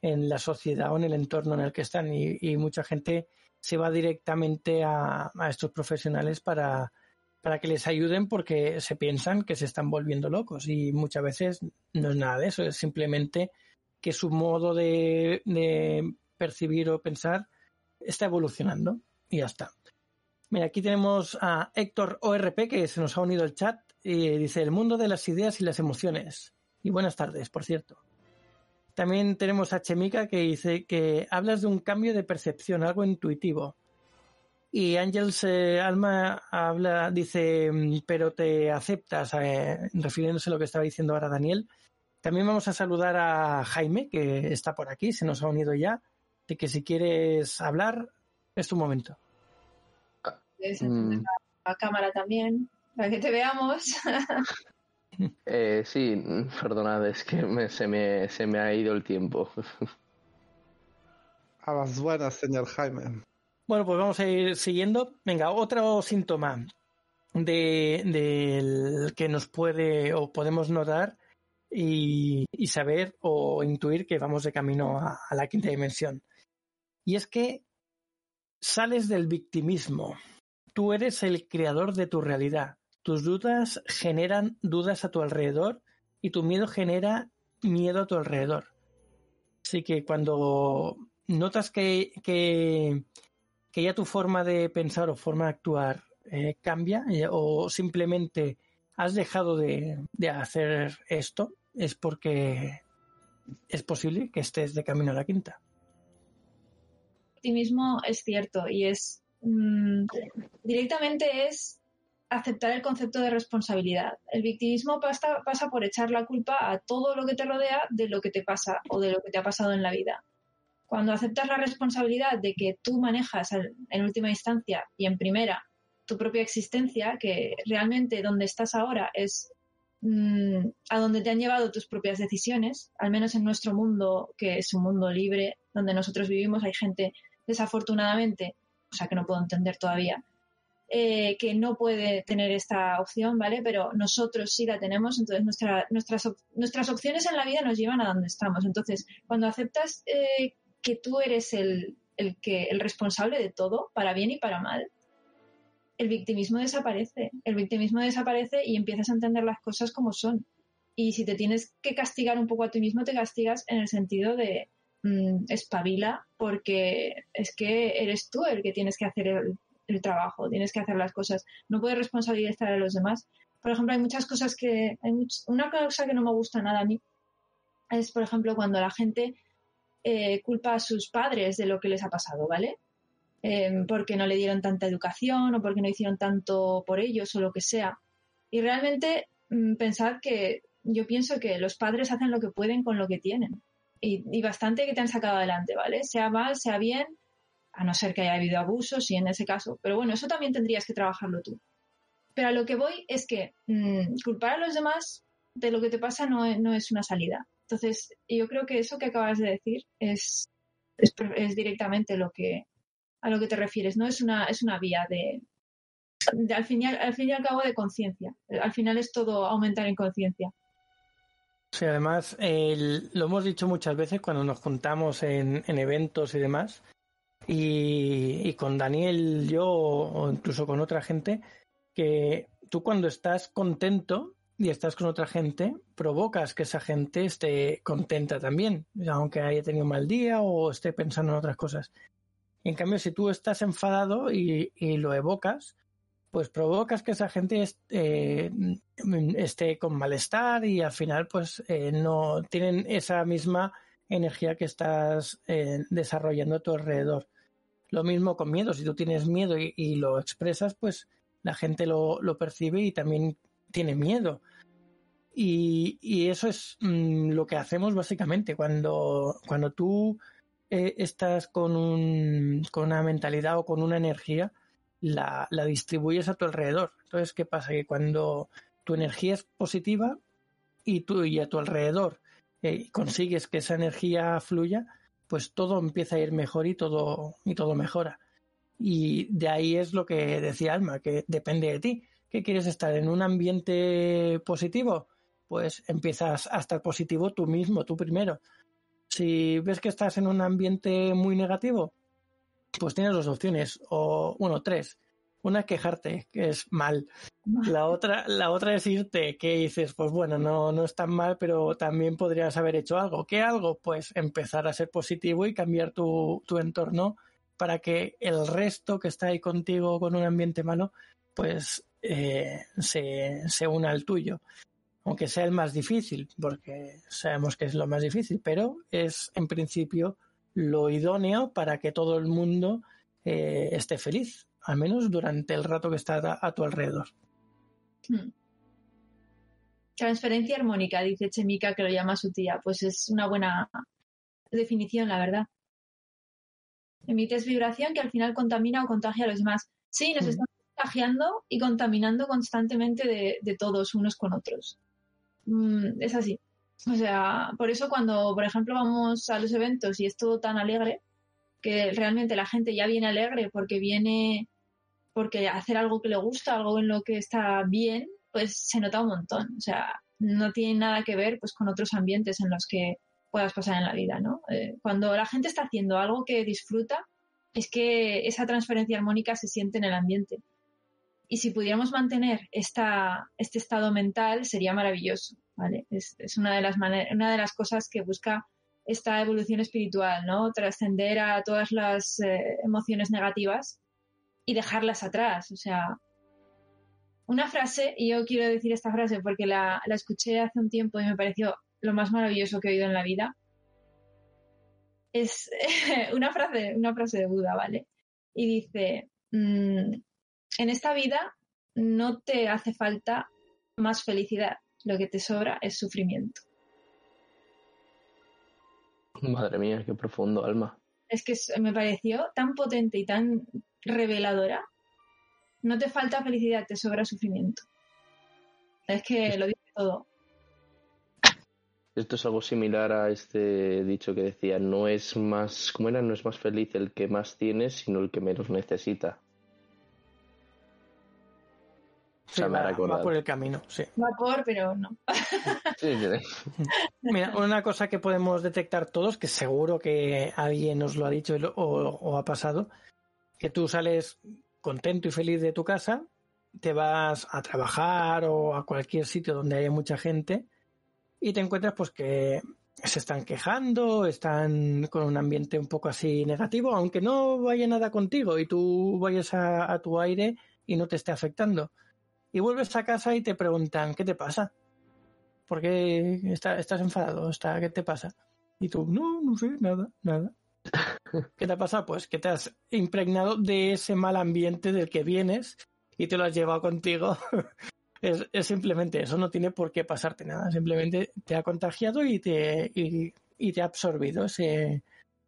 en la sociedad o en el entorno en el que están y mucha gente se va directamente a, estos profesionales para, para que les ayuden porque se piensan que se están volviendo locos y muchas veces no es nada de eso, es simplemente que su modo de, percibir o pensar está evolucionando y ya está. Mira, aquí tenemos a Héctor ORP que se nos ha unido al chat y dice el mundo de las ideas y las emociones. Y buenas tardes, por cierto. También tenemos a Chemica que dice que hablas de un cambio de percepción, algo intuitivo. Y Ángels Alma habla, dice, mm, pero te aceptas, eh, refiriéndose a lo que estaba diciendo ahora Daniel. También vamos a saludar a Jaime, que está por aquí, se nos ha unido ya. De que si quieres hablar, es tu momento. Mm. La cámara también, para que te veamos. Eh, sí, perdonad, es que se, me, se me ha ido el tiempo. A las buenas, señor Jaime. Bueno, pues vamos a ir siguiendo. Venga, otro síntoma del que nos puede o podemos notar y, saber o intuir que vamos de camino a, la quinta dimensión. Y es que sales del victimismo. Tú eres el creador de tu realidad. Tus dudas generan dudas a tu alrededor y tu miedo genera miedo a tu alrededor. Así que cuando notas que, que, ya tu forma de pensar o forma de actuar eh, cambia eh, o simplemente has dejado de, de, hacer esto, es porque es posible que estés de camino a la quinta. Optimismo es cierto y es mm, directamente es aceptar el concepto de responsabilidad. El victimismo pasa, por echar la culpa a todo lo que te rodea de lo que te pasa o de lo que te ha pasado en la vida. Cuando aceptas la responsabilidad de que tú manejas en última instancia y en primera tu propia existencia, que realmente donde estás ahora es mm, a donde te han llevado tus propias decisiones, al menos en nuestro mundo, que es un mundo libre, donde nosotros vivimos, hay gente desafortunadamente, o sea que no puedo entender todavía, eh, que no puede tener esta opción, ¿vale? Pero nosotros sí la tenemos, entonces nuestra, nuestras, nuestras opciones en la vida nos llevan a donde estamos. Entonces, cuando aceptas eh, que tú eres el, el, que, el responsable de todo, para bien y para mal, el victimismo desaparece. El victimismo desaparece y empiezas a entender las cosas como son. Y si te tienes que castigar un poco a ti mismo, te castigas en el sentido de mm, espabila, porque es que eres tú el que tienes que hacer el, el trabajo, tienes que hacer las cosas, no puedes responsabilizar a los demás. Por ejemplo, hay muchas cosas que, hay una cosa que no me gusta nada a mí es, por ejemplo, cuando la gente eh, culpa a sus padres de lo que les ha pasado, ¿vale? Em, porque no le dieron tanta educación o porque no hicieron tanto por ellos o lo que sea. Y realmente mm, pensad que yo pienso que los padres hacen lo que pueden con lo que tienen. Y, y, bastante que te han sacado adelante, ¿vale? Sea mal, sea bien, a no ser que haya habido abusos y en ese caso. Pero bueno, eso también tendrías que trabajarlo tú. Pero a lo que voy es que mm, culpar a los demás de lo que te pasa no, no, es una salida. Entonces, yo creo que eso que acabas de decir es, es, directamente lo que, a lo que te refieres, ¿no? Es una, es una vía de, al, fin y al, fin y al cabo de conciencia. Al final es todo aumentar en conciencia. Sí, además, lo hemos dicho muchas veces cuando nos juntamos en eventos y demás, y, con Daniel, yo o incluso con otra gente, que tú cuando estás contento y estás con otra gente, provocas que esa gente esté contenta también, aunque haya tenido un mal día o esté pensando en otras cosas. En cambio, si tú estás enfadado y, lo evocas, pues provocas que esa gente eh, esté con malestar y al final pues eh, no tienen esa misma energía que estás eh, desarrollando a tu alrededor. Lo mismo con miedo, si tú tienes miedo y, lo expresas, pues la gente lo, percibe y también tiene miedo. Y, eso es mm, lo que hacemos básicamente. Cuando, cuando tú eh, estás con, un, con una mentalidad o con una energía, la, distribuyes a tu alrededor. Entonces, ¿qué pasa? Que cuando tu energía es positiva y tú y a tu alrededor eh, consigues que esa energía fluya, pues todo empieza a ir mejor y todo, y todo mejora. Y de ahí es lo que decía Alma, que depende de ti. ¿Qué quieres estar en un ambiente positivo? Pues empiezas a estar positivo tú mismo, tú primero. Si ves que estás en un ambiente muy negativo, pues tienes dos opciones, o bueno, tres. Una es quejarte, que es mal. La otra, la otra es irte, que dices, pues bueno, no, no es tan mal, pero también podrías haber hecho algo. ¿Qué algo? Pues empezar a ser positivo y cambiar tu, tu entorno para que el resto que está ahí contigo con un ambiente malo, pues eh, se, se una al tuyo. Aunque sea el más difícil, porque sabemos que es lo más difícil, pero es en principio lo idóneo para que todo el mundo eh, esté feliz al menos durante el rato que está a, tu alrededor. Hmm. Transferencia armónica, dice Chemica, que lo llama su tía. Pues es una buena definición, la verdad. Emites vibración que al final contamina o contagia a los demás. Sí, nos hmm. estamos contagiando y contaminando constantemente de, todos unos con otros. Hmm, es así. O sea, por eso cuando, por ejemplo, vamos a los eventos y es todo tan alegre, que realmente la gente ya viene alegre porque viene porque hacer algo que le gusta, algo en lo que está bien, pues se nota un montón. O sea, no tiene nada que ver pues con otros ambientes en los que puedas pasar en la vida, ¿no? Eh, cuando la gente está haciendo algo que disfruta, es que esa transferencia armónica se siente en el ambiente. Y si pudiéramos mantener esta, este estado mental, sería maravilloso, ¿vale? Es, una, de las una de las cosas que busca esta evolución espiritual, ¿no? Trascender a todas las eh, emociones negativas y dejarlas atrás. O sea, una frase, y yo quiero decir esta frase porque la, la escuché hace un tiempo y me pareció lo más maravilloso que he oído en la vida. Es una frase, una frase de Buda, ¿vale? Y dice, mm, en esta vida no te hace falta más felicidad, lo que te sobra es sufrimiento. Madre mía, qué profundo alma. Es que me pareció tan potente y tan reveladora. No te falta felicidad, te sobra sufrimiento. Es que lo dice todo. Esto es algo similar a este dicho que decía, no es más, ¿cómo era? No es más feliz el que más tiene, sino el que menos necesita. O sea, me ha va, por el camino, sí. Va por, pero no. Mira, una cosa que podemos detectar todos, que seguro que alguien nos lo ha dicho o ha pasado, que tú sales contento y feliz de tu casa, te vas a trabajar o a cualquier sitio donde haya mucha gente y te encuentras pues que se están quejando, están con un ambiente un poco así negativo, aunque no vaya nada contigo y tú vayas a, tu aire y no te esté afectando. Y vuelves a casa y te preguntan, ¿qué te pasa? ¿Por qué estás enfadado? ¿Está, ¿Qué te pasa? Y tú, no, no sé, nada, nada. ¿Qué te ha pasado? Pues que te has impregnado de ese mal ambiente del que vienes y te lo has llevado contigo es, es, simplemente eso, no tiene por qué pasarte nada, simplemente te ha contagiado y te, y, te ha absorbido ese,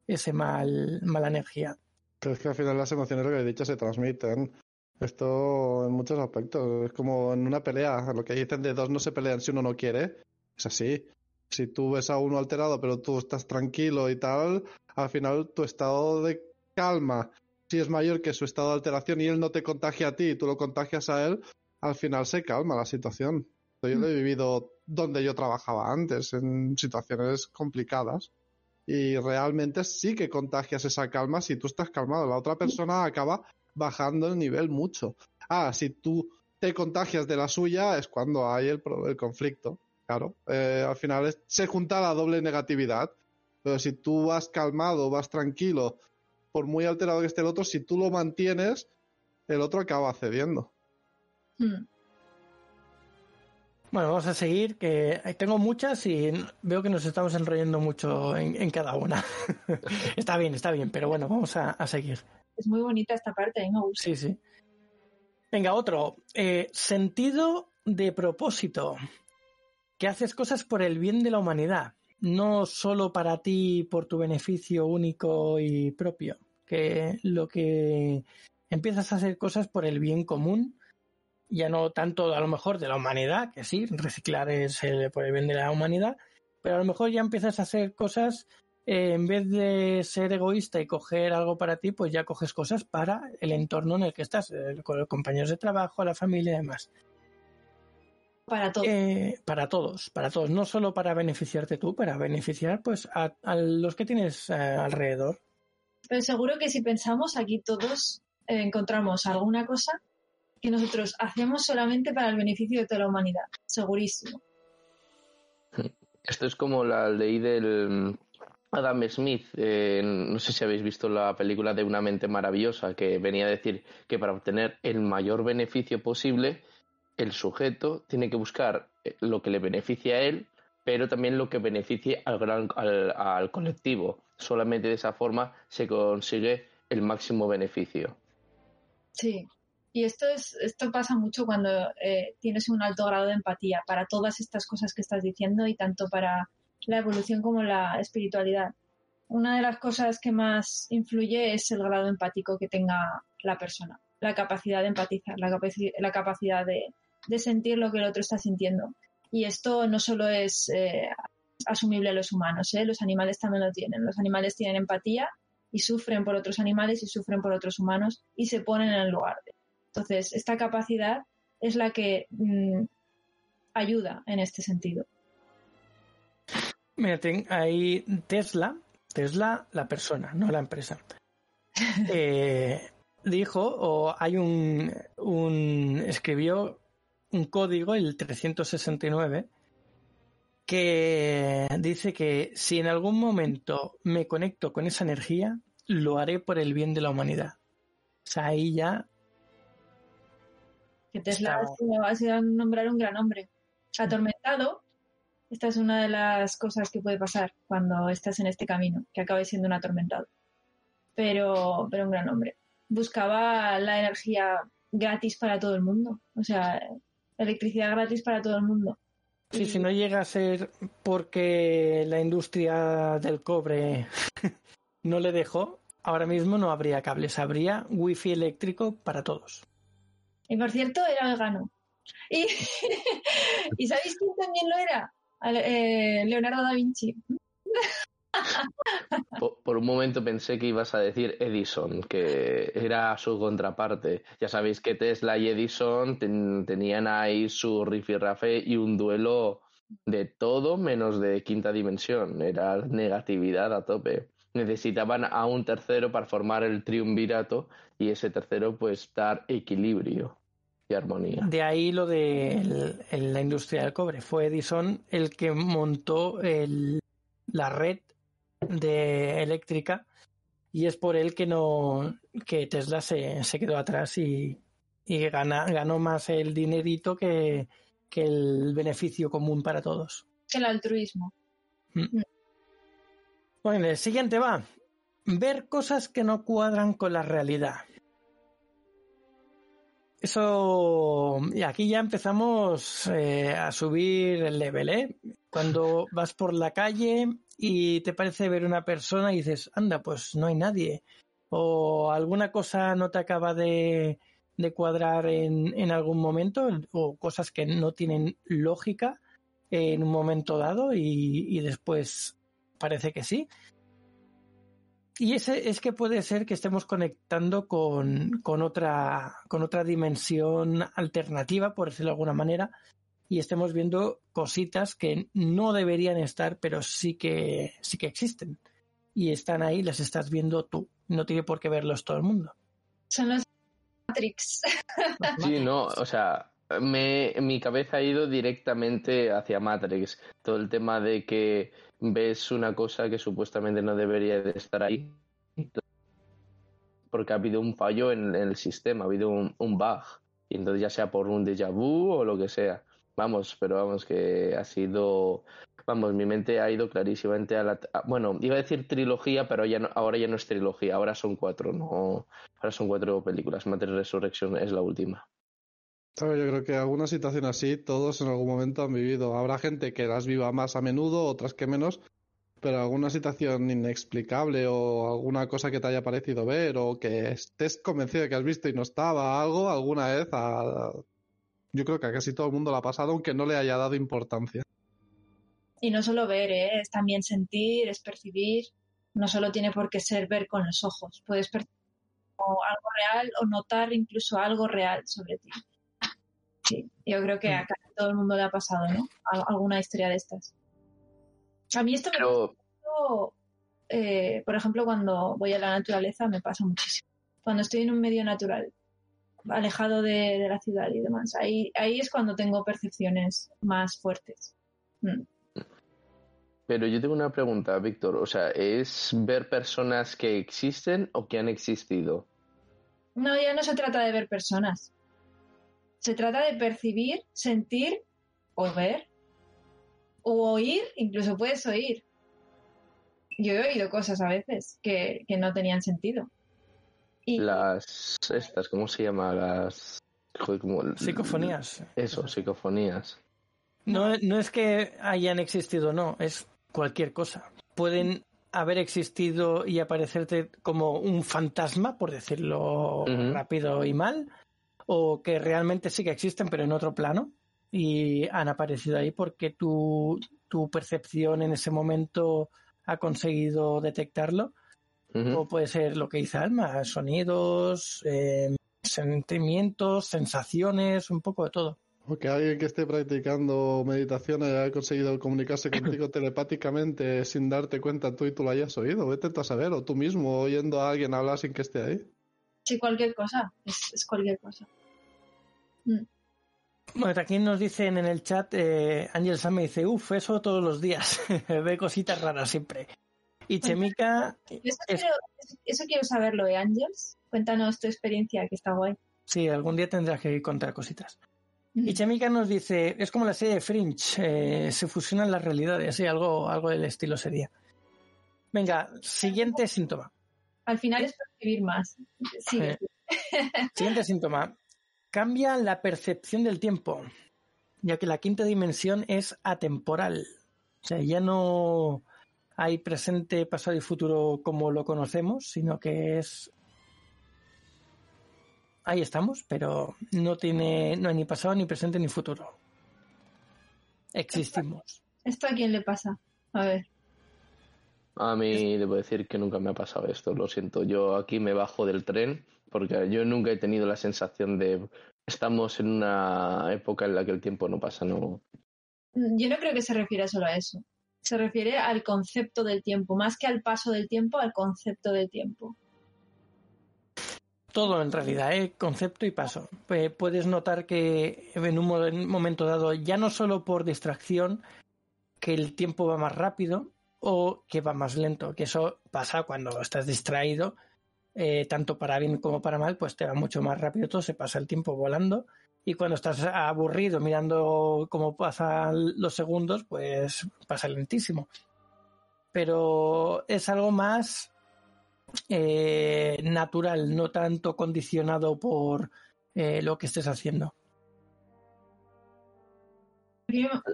ese mal, mala energía. es que al final las emociones, lo que he dicho, se transmiten. Esto en muchos aspectos. Es como en una pelea. Lo que dicen de dos no se pelean si uno no quiere. Es así. Si tú ves a uno alterado, pero tú estás tranquilo y tal, al final tu estado de calma, si es mayor que su estado de alteración y él no te contagia a ti y tú lo contagias a él, al final se calma la situación. Yo lo he mm. vivido donde yo trabajaba antes, en situaciones complicadas. Y realmente sí que contagias esa calma si tú estás calmado. La otra persona acaba bajando el nivel mucho. Ah, si tú te contagias de la suya es cuando hay el, el conflicto. Claro, eh, al final se junta la doble negatividad. Pero si tú vas calmado, vas tranquilo, por muy alterado que esté el otro, si tú lo mantienes, el otro acaba cediendo. Hmm. Bueno, vamos a seguir, que tengo muchas y veo que nos estamos enrollando mucho en, cada una. está bien, está bien, pero bueno, vamos a, seguir. Es muy bonita esta parte, a. Sí, sí. Venga, otro. Eh, sentido de propósito. Que haces cosas por el bien de la humanidad, no solo para ti, por tu beneficio único y propio. Que lo que empiezas a hacer cosas por el bien común ya no tanto a lo mejor de la humanidad, que sí, reciclar es el, por el bien de la humanidad, pero a lo mejor ya empiezas a hacer cosas, eh, en vez de ser egoísta y coger algo para ti, pues ya coges cosas para el entorno en el que estás, con los compañeros de trabajo, la familia y demás. Para todos. Eh, para todos, para todos, no solo para beneficiarte tú, para beneficiar pues a, los que tienes eh, alrededor. Pero seguro que si pensamos aquí todos encontramos alguna cosa que nosotros hacemos solamente para el beneficio de toda la humanidad, segurísimo. Esto es como la ley del Adam Smith, eh, no sé si habéis visto la película de Una mente maravillosa, que venía a decir que para obtener el mayor beneficio posible, el sujeto tiene que buscar eh, lo que le beneficie a él, pero también lo que beneficie al, gran, al colectivo. Solamente de esa forma se consigue el máximo beneficio. Sí, y esto, es, esto pasa mucho cuando eh, tienes un alto grado de empatía para todas estas cosas que estás diciendo y tanto para la evolución como la espiritualidad. Una de las cosas que más influye es el grado empático que tenga la persona, la capacidad de empatizar, la, la capacidad de, de, sentir lo que el otro está sintiendo. Y esto no solo es eh, asumible a los humanos, ¿eh? los animales también lo tienen. Los animales tienen empatía y sufren por otros animales y sufren por otros humanos y se ponen en el lugar entonces, esta capacidad es la que mm, ayuda en este sentido. Mira, ahí Tesla, Tesla, la persona, no la empresa. Eh, dijo, o hay un, un, escribió un código, el 369, que dice que si en algún momento me conecto con esa energía, lo haré por el bien de la humanidad. O sea, ahí ya... Que Tesla ha sido nombrar un gran hombre. Atormentado, esta es una de las cosas que puede pasar cuando estás en este camino, que acabes siendo un atormentado. Pero, pero un gran hombre. Buscaba la energía gratis para todo el mundo. O sea, electricidad gratis para todo el mundo. Sí, si no llega a ser porque la industria del cobre no le dejó, ahora mismo no habría cables, habría wifi eléctrico para todos. Y por cierto, era vegano. ¿Y, ¿y sabéis quién también lo era? Eh, Leonardo da Vinci. Por, un momento pensé que ibas a decir Edison, que era su contraparte. Ya sabéis que Tesla y Edison tenían ahí su rifirrafe y un duelo de todo menos de quinta dimensión. Era negatividad a tope. Necesitaban a un tercero para formar el triunvirato y ese tercero pues dar equilibrio y armonía. De ahí lo de la industria del cobre. Fue Edison el que montó la red de eléctrica y es por él que no que Tesla se, quedó atrás y, y gana, ganó más el dinerito que, que, el beneficio común para todos. El altruismo. Mm. Bueno, el siguiente va. Ver cosas que no cuadran con la realidad. Eso, y aquí ya empezamos eh, a subir el level, ¿eh? Cuando vas por la calle y te parece ver una persona y dices, anda, pues no hay nadie. O alguna cosa no te acaba de, cuadrar en, en, algún momento, o cosas que no tienen lógica en un momento dado y después parece que sí. Y ese es que puede ser que estemos conectando con, con, otra, con otra dimensión alternativa, por decirlo de alguna manera, y estemos viendo cositas que no deberían estar, pero sí que, sí que existen. Y están ahí, las estás viendo tú. No tiene por qué verlos todo el mundo. Son los Matrix. Sí, no, o sea, me, mi cabeza ha ido directamente hacia Matrix. Todo el tema de que ves una cosa que supuestamente no debería de estar ahí porque ha habido un fallo en, el sistema, ha habido un, bug. Y entonces ya sea por un déjà vu o lo que sea. Vamos, pero vamos, que ha sido. Vamos, mi mente ha ido clarísimamente a la. bueno, iba a decir trilogía, pero ya ahora ya no es trilogía, ahora son cuatro, no. Ahora son cuatro películas. Matrix Resurrection es la última. Yo creo que alguna situación así todos en algún momento han vivido. Habrá gente que las viva más a menudo, otras que menos, pero alguna situación inexplicable o alguna cosa que te haya parecido ver o que estés convencido de que has visto y no estaba, algo, alguna vez, yo creo que a casi todo el mundo lo ha pasado, aunque no le haya dado importancia. Y no solo ver, ¿eh? es también sentir, es percibir. No solo tiene por qué ser ver con los ojos, puedes percibir algo real o notar incluso algo real sobre ti. Sí, yo creo que mm. a casi todo el mundo le ha pasado, ¿no? Alguna historia de estas. A mí esto me pasa eh, por ejemplo, cuando voy a la naturaleza me pasa muchísimo. Cuando estoy en un medio natural, alejado de, la ciudad y demás, ahí, ahí es cuando tengo percepciones más fuertes. Mm. Pero yo tengo una pregunta, Víctor. O sea, ¿es ver personas que existen o que han existido? No, ya no se trata de ver personas. Se trata de percibir, sentir o ver. O oír, incluso puedes oír. Yo he oído cosas a veces que, no tenían sentido. Y... Las estas, ¿cómo se llama? Las psicofonías. Eso, psicofonías. No, no es que hayan existido, no, es cualquier cosa. Pueden haber existido y aparecerte como un fantasma, por decirlo rápido y mal, o que realmente sí que existen, pero en otro plano, y han aparecido ahí porque tu, tu percepción en ese momento ha conseguido detectarlo. O puede ser lo que dice Alma, sonidos, eh, sentimientos, sensaciones, un poco de todo. O que alguien que esté practicando meditación haya conseguido comunicarse contigo telepáticamente sin darte cuenta tú y tú lo hayas oído. Vete a saber, o tú mismo oyendo a alguien hablar sin que esté ahí. Sí, cualquier cosa. Es, cualquier cosa. Mm. Bueno, aquí nos dicen en el chat, eh, Ángel Sam me dice, uff, eso todos los días. Ve cositas raras siempre. Y Chemica... Eso, quiero, eso quiero saberlo, ¿eh, Ángels? Cuéntanos tu experiencia, que está guay. Sí, algún día tendrás que contar cositas. Y Chemica nos dice, es como la serie de Fringe, eh, se fusionan las realidades, sí, algo, algo del estilo sería. Venga, siguiente síntoma. Al final es percibir más. Sí. Siguiente síntoma. Cambia la percepción del tiempo, ya que la quinta dimensión es atemporal. O sea, ya no hay presente, pasado y futuro como lo conocemos, sino que es ahí estamos, pero no tiene, no hay ni pasado, ni presente, ni futuro. Existimos. ¿Esto a quién le pasa? A ver. A mí debo decir que nunca me ha pasado esto, lo siento. Yo aquí me bajo del tren porque yo nunca he tenido la sensación de estamos en una época en la que el tiempo no pasa, no. Yo no creo que se refiera solo a eso. Se refiere al concepto del tiempo, más que al paso del tiempo, al concepto del tiempo todo en realidad, ¿eh? concepto y paso. puedes notar que en un momento dado, ya no solo por distracción, que el tiempo va más rápido o que va más lento, que eso pasa cuando estás distraído, eh, tanto para bien como para mal, pues te va mucho más rápido todo, se pasa el tiempo volando. Y cuando estás aburrido mirando cómo pasan los segundos, pues pasa lentísimo. Pero es algo más eh, natural, no tanto condicionado por eh, lo que estés haciendo.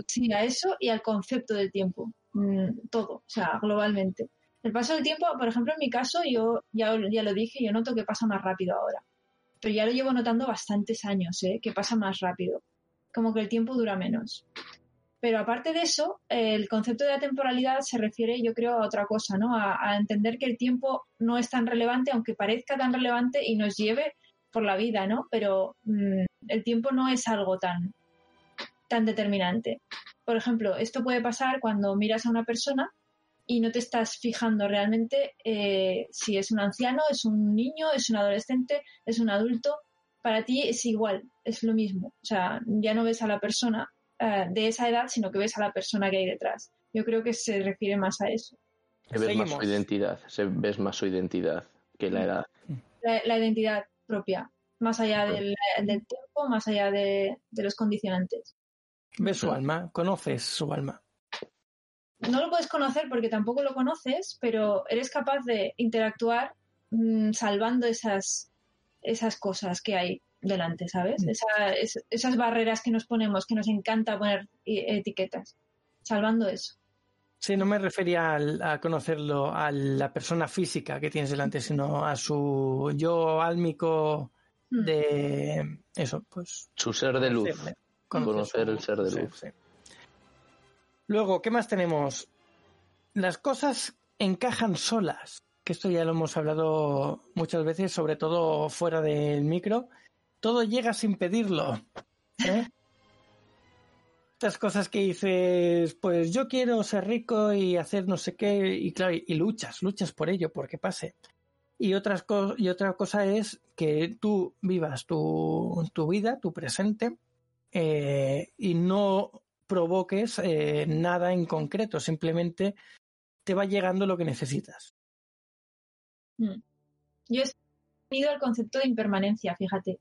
Sí, a eso y al concepto del tiempo, mm, todo, o sea, globalmente. El paso del tiempo, por ejemplo, en mi caso, yo ya, lo dije, yo noto que pasa más rápido ahora. Pero ya lo llevo notando bastantes años, ¿eh? que pasa más rápido. Como que el tiempo dura menos. Pero aparte de eso, el concepto de la temporalidad se refiere, yo creo, a otra cosa, ¿no? A, entender que el tiempo no es tan relevante, aunque parezca tan relevante y nos lleve por la vida, ¿no? Pero mm, el tiempo no es algo tan, tan determinante. Por ejemplo, esto puede pasar cuando miras a una persona y no te estás fijando realmente eh, si es un anciano, es un niño, es un adolescente, es un adulto. Para ti es igual, es lo mismo. O sea, ya no ves a la persona eh, de esa edad, sino que ves a la persona que hay detrás. Yo creo que se refiere más a eso. ves más su identidad, se ves más su identidad que la edad. La, identidad propia, más allá del, tiempo, más allá de, los condicionantes. Ves su alma, conoces su alma. No lo puedes conocer porque tampoco lo conoces, pero eres capaz de interactuar mm, salvando esas, esas cosas que hay delante, ¿sabes? Mm. esas barreras que nos ponemos, que nos encanta poner etiquetas, salvando eso. Sí, no me refería a conocerlo a la persona física que tienes delante, sino a su yo álmico mm. de eso, pues. Su ser de luz. Conocer, el ser de luz. Luego, ¿qué más tenemos? Las cosas encajan solas, que esto ya lo hemos hablado muchas veces, sobre todo fuera del micro, todo llega sin pedirlo. ¿eh? Estas cosas que dices, pues yo quiero ser rico y hacer no sé qué, y claro, y luchas, luchas por ello, porque pase. Y, otras y otra cosa es que tú vivas tu, vida, tu presente, eh, y no provoques eh, nada en concreto, simplemente te va llegando lo que necesitas. Hmm. Yo he tenido el concepto de impermanencia, fíjate.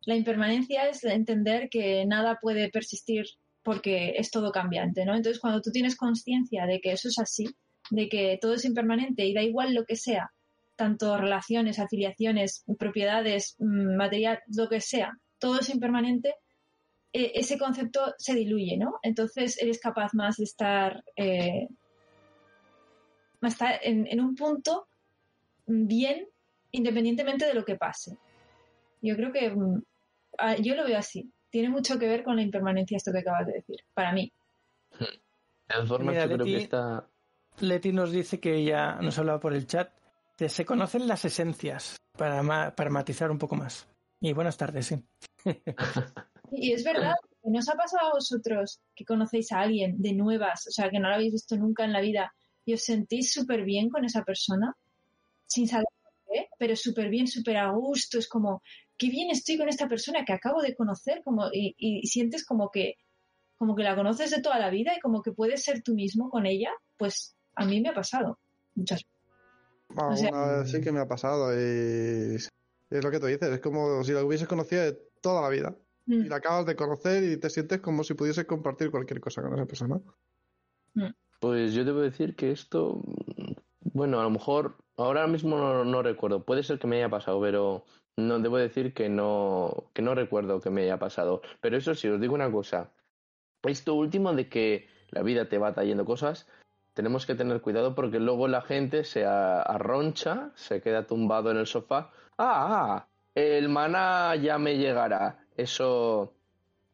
La impermanencia es entender que nada puede persistir porque es todo cambiante, ¿no? Entonces, cuando tú tienes conciencia de que eso es así, de que todo es impermanente y da igual lo que sea, tanto relaciones, afiliaciones, propiedades, mm, material, lo que sea, todo es impermanente, e, ese concepto se diluye, ¿no? Entonces eres capaz más de estar, eh, en, en, un punto bien independientemente de lo que pase. Yo creo que mm, Ah, yo lo veo así. Tiene mucho que ver con la impermanencia esto que acabas de decir, para mí. Leti nos dice que ella nos ha hablado por el chat. De, se conocen las esencias para, para matizar un poco más. Y buenas tardes, sí. y es verdad, ¿no os ha pasado a vosotros que conocéis a alguien de nuevas, o sea, que no lo habéis visto nunca en la vida y os sentís súper bien con esa persona? Sin saber por qué, pero súper bien, súper a gusto. Es como, qué bien estoy con esta persona que acabo de conocer como, y, sientes como que, como que la conoces de toda la vida y como que puedes ser tú mismo con ella. Pues a mí me ha pasado muchas veces. Bueno, sí que me ha pasado y es lo que tú dices, es como si la hubieses conocido de toda la vida. Y mm. la acabas de conocer y te sientes como si pudieses compartir cualquier cosa con esa persona. Mm. Pues yo debo decir que esto, bueno, a lo mejor ahora mismo no, recuerdo, puede ser que me haya pasado, pero no debo decir que no, que no recuerdo que me haya pasado. Pero eso sí, os digo una cosa, esto último de que la vida te va trayendo cosas, tenemos que tener cuidado porque luego la gente se arroncha, se queda tumbado en el sofá. Ah, ah, el maná ya me llegará. Eso,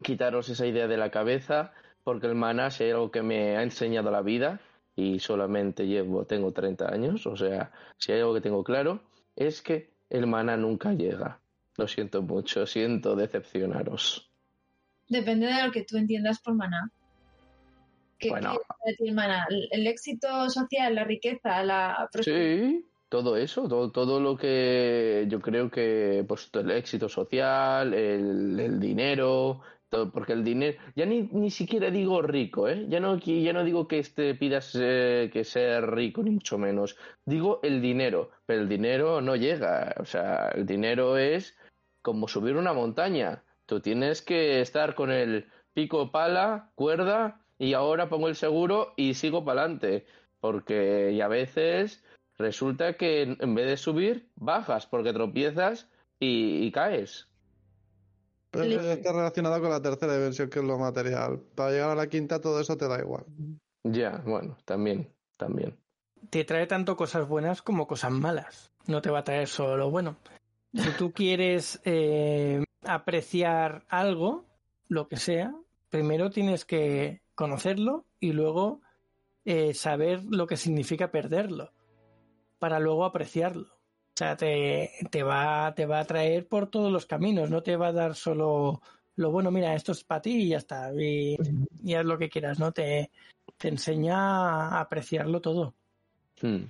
quitaros esa idea de la cabeza porque el maná es algo que me ha enseñado la vida y solamente llevo, tengo 30 años, o sea, si hay algo que tengo claro, es que el maná nunca llega. Lo siento mucho, siento decepcionaros. Depende de lo que tú entiendas por maná bueno. ¿El éxito social, la riqueza, la Sí, todo eso, todo, todo lo que yo creo que, pues, el éxito social, el, dinero, todo, porque el dinero, ya ni, ni siquiera digo rico, ¿eh? Ya no, ya no digo que este pidas eh, que ser rico, ni mucho menos. Digo el dinero, pero el dinero no llega, o sea, el dinero es como subir una montaña. Tú tienes que estar con el pico pala, cuerda y ahora pongo el seguro y sigo para adelante. Porque y a veces resulta que en vez de subir, bajas porque tropiezas y, caes. Pero eso está relacionado con la tercera dimensión, que es lo material. Para llegar a la quinta, todo eso te da igual. Ya, bueno, también, también. Te trae tanto cosas buenas como cosas malas. No te va a traer solo lo bueno. Si tú quieres eh, apreciar algo, lo que sea, primero tienes que conocerlo y luego eh, saber lo que significa perderlo para luego apreciarlo. O sea, te, te, va, te va a traer por todos los caminos, no te va a dar solo lo bueno, mira, esto es para ti y ya está, y, haz lo que quieras, ¿no? Te, te enseña a apreciarlo todo. Hmm.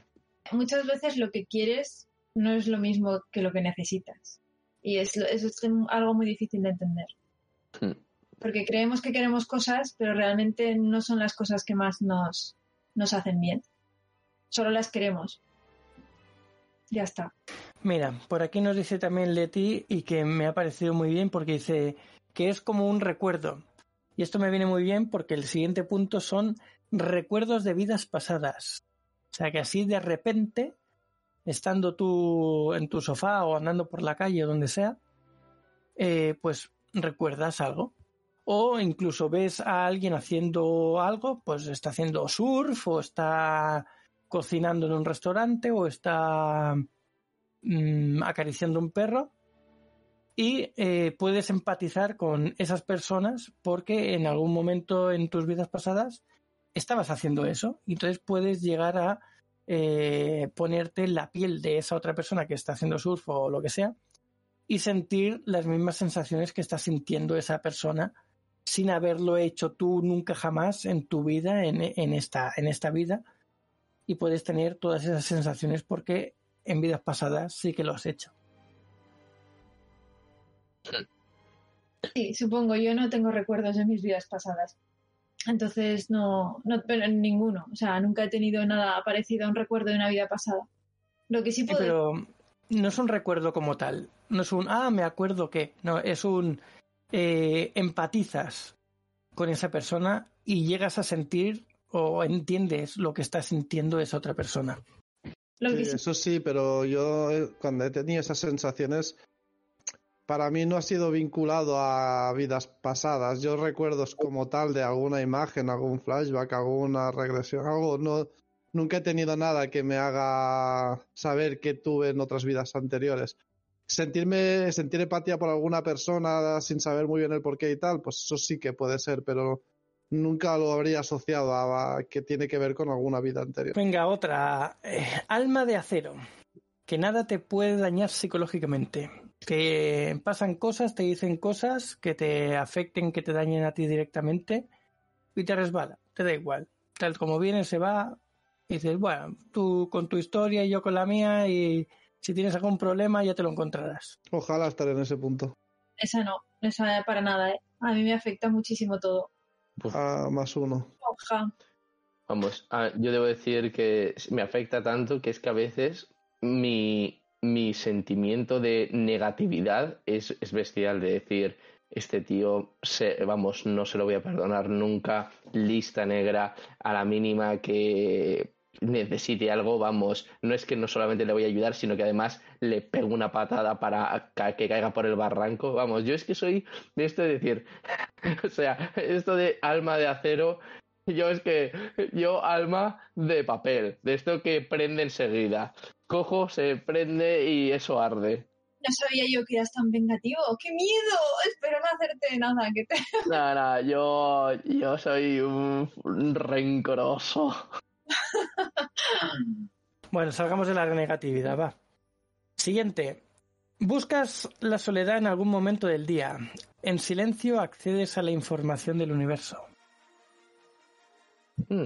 Muchas veces lo que quieres no es lo mismo que lo que necesitas. Y es, eso es algo muy difícil de entender. Hmm porque creemos que queremos cosas, pero realmente no son las cosas que más nos, nos hacen bien. Solo las queremos. Ya está. Mira, por aquí nos dice también Leti y que me ha parecido muy bien porque dice que es como un recuerdo. Y esto me viene muy bien porque el siguiente punto son recuerdos de vidas pasadas. O sea que así de repente, estando tú en tu sofá o andando por la calle o donde sea, eh, pues recuerdas algo o incluso ves a alguien haciendo algo, pues está haciendo surf o está cocinando en un restaurante o está mm, acariciando un perro. Y eh, puedes empatizar con esas personas porque en algún momento en tus vidas pasadas estabas haciendo eso. Y entonces puedes llegar a eh, ponerte en la piel de esa otra persona que está haciendo surf o lo que sea y sentir las mismas sensaciones que está sintiendo esa persona sin haberlo hecho tú nunca jamás en tu vida, en, esta, en esta vida, y puedes tener todas esas sensaciones porque en vidas pasadas sí que lo has hecho. Sí, supongo, yo no tengo recuerdos de mis vidas pasadas. Entonces, no, no pero ninguno. O sea, nunca he tenido nada parecido a un recuerdo de una vida pasada. Lo que sí puedo... pero no es un recuerdo como tal. No es un, ah, me acuerdo que. No, es un, eh, empatizas con esa persona y llegas a sentir o entiendes lo que está sintiendo esa otra persona. eso sí, pero yo eh, cuando he tenido esas sensaciones, para mí no ha sido vinculado a vidas pasadas. Yo recuerdo como tal de alguna imagen, algún flashback, alguna regresión, algo. No, nunca he tenido nada que me haga saber que tuve en otras vidas anteriores sentirme, sentir empatía por alguna persona sin saber muy bien el porqué y tal, pues eso sí que puede ser, pero nunca lo habría asociado a, que tiene que ver con alguna vida anterior. Venga, otra. Eh, alma de acero. Que nada te puede dañar psicológicamente. Que pasan cosas, te dicen cosas que te afecten, que te dañen a ti directamente y te resbala, te da igual. Tal como viene, se va y dices, bueno, tú con tu historia y yo con la mía y si tienes algún problema ya te lo encontrarás. Ojalá estar en ese punto. Esa no, esa para nada, ¿eh? A mí me afecta muchísimo todo. Ah, más uno. Vamos, ah, yo debo decir que me afecta tanto que es que a veces mi, mi sentimiento de negatividad es, es bestial, de decir, este tío, se, vamos, no se lo voy a perdonar nunca, lista negra, a la mínima que necesite algo, vamos, no es que no solamente le voy a ayudar, sino que además le pego una patada para que caiga por el barranco, vamos, yo es que soy de esto de decir, o sea, esto de alma de acero, yo es que, yo alma de papel, de esto que prende enseguida, cojo, se prende y eso arde. No sabía yo que eras tan vengativo. ¡Qué miedo! Espero no hacerte nada. Que te... Nada, yo, yo soy un rencoroso. Bueno, salgamos de la negatividad, va. Siguiente. Buscas la soledad en algún momento del día. En silencio accedes a la información del universo. Hmm.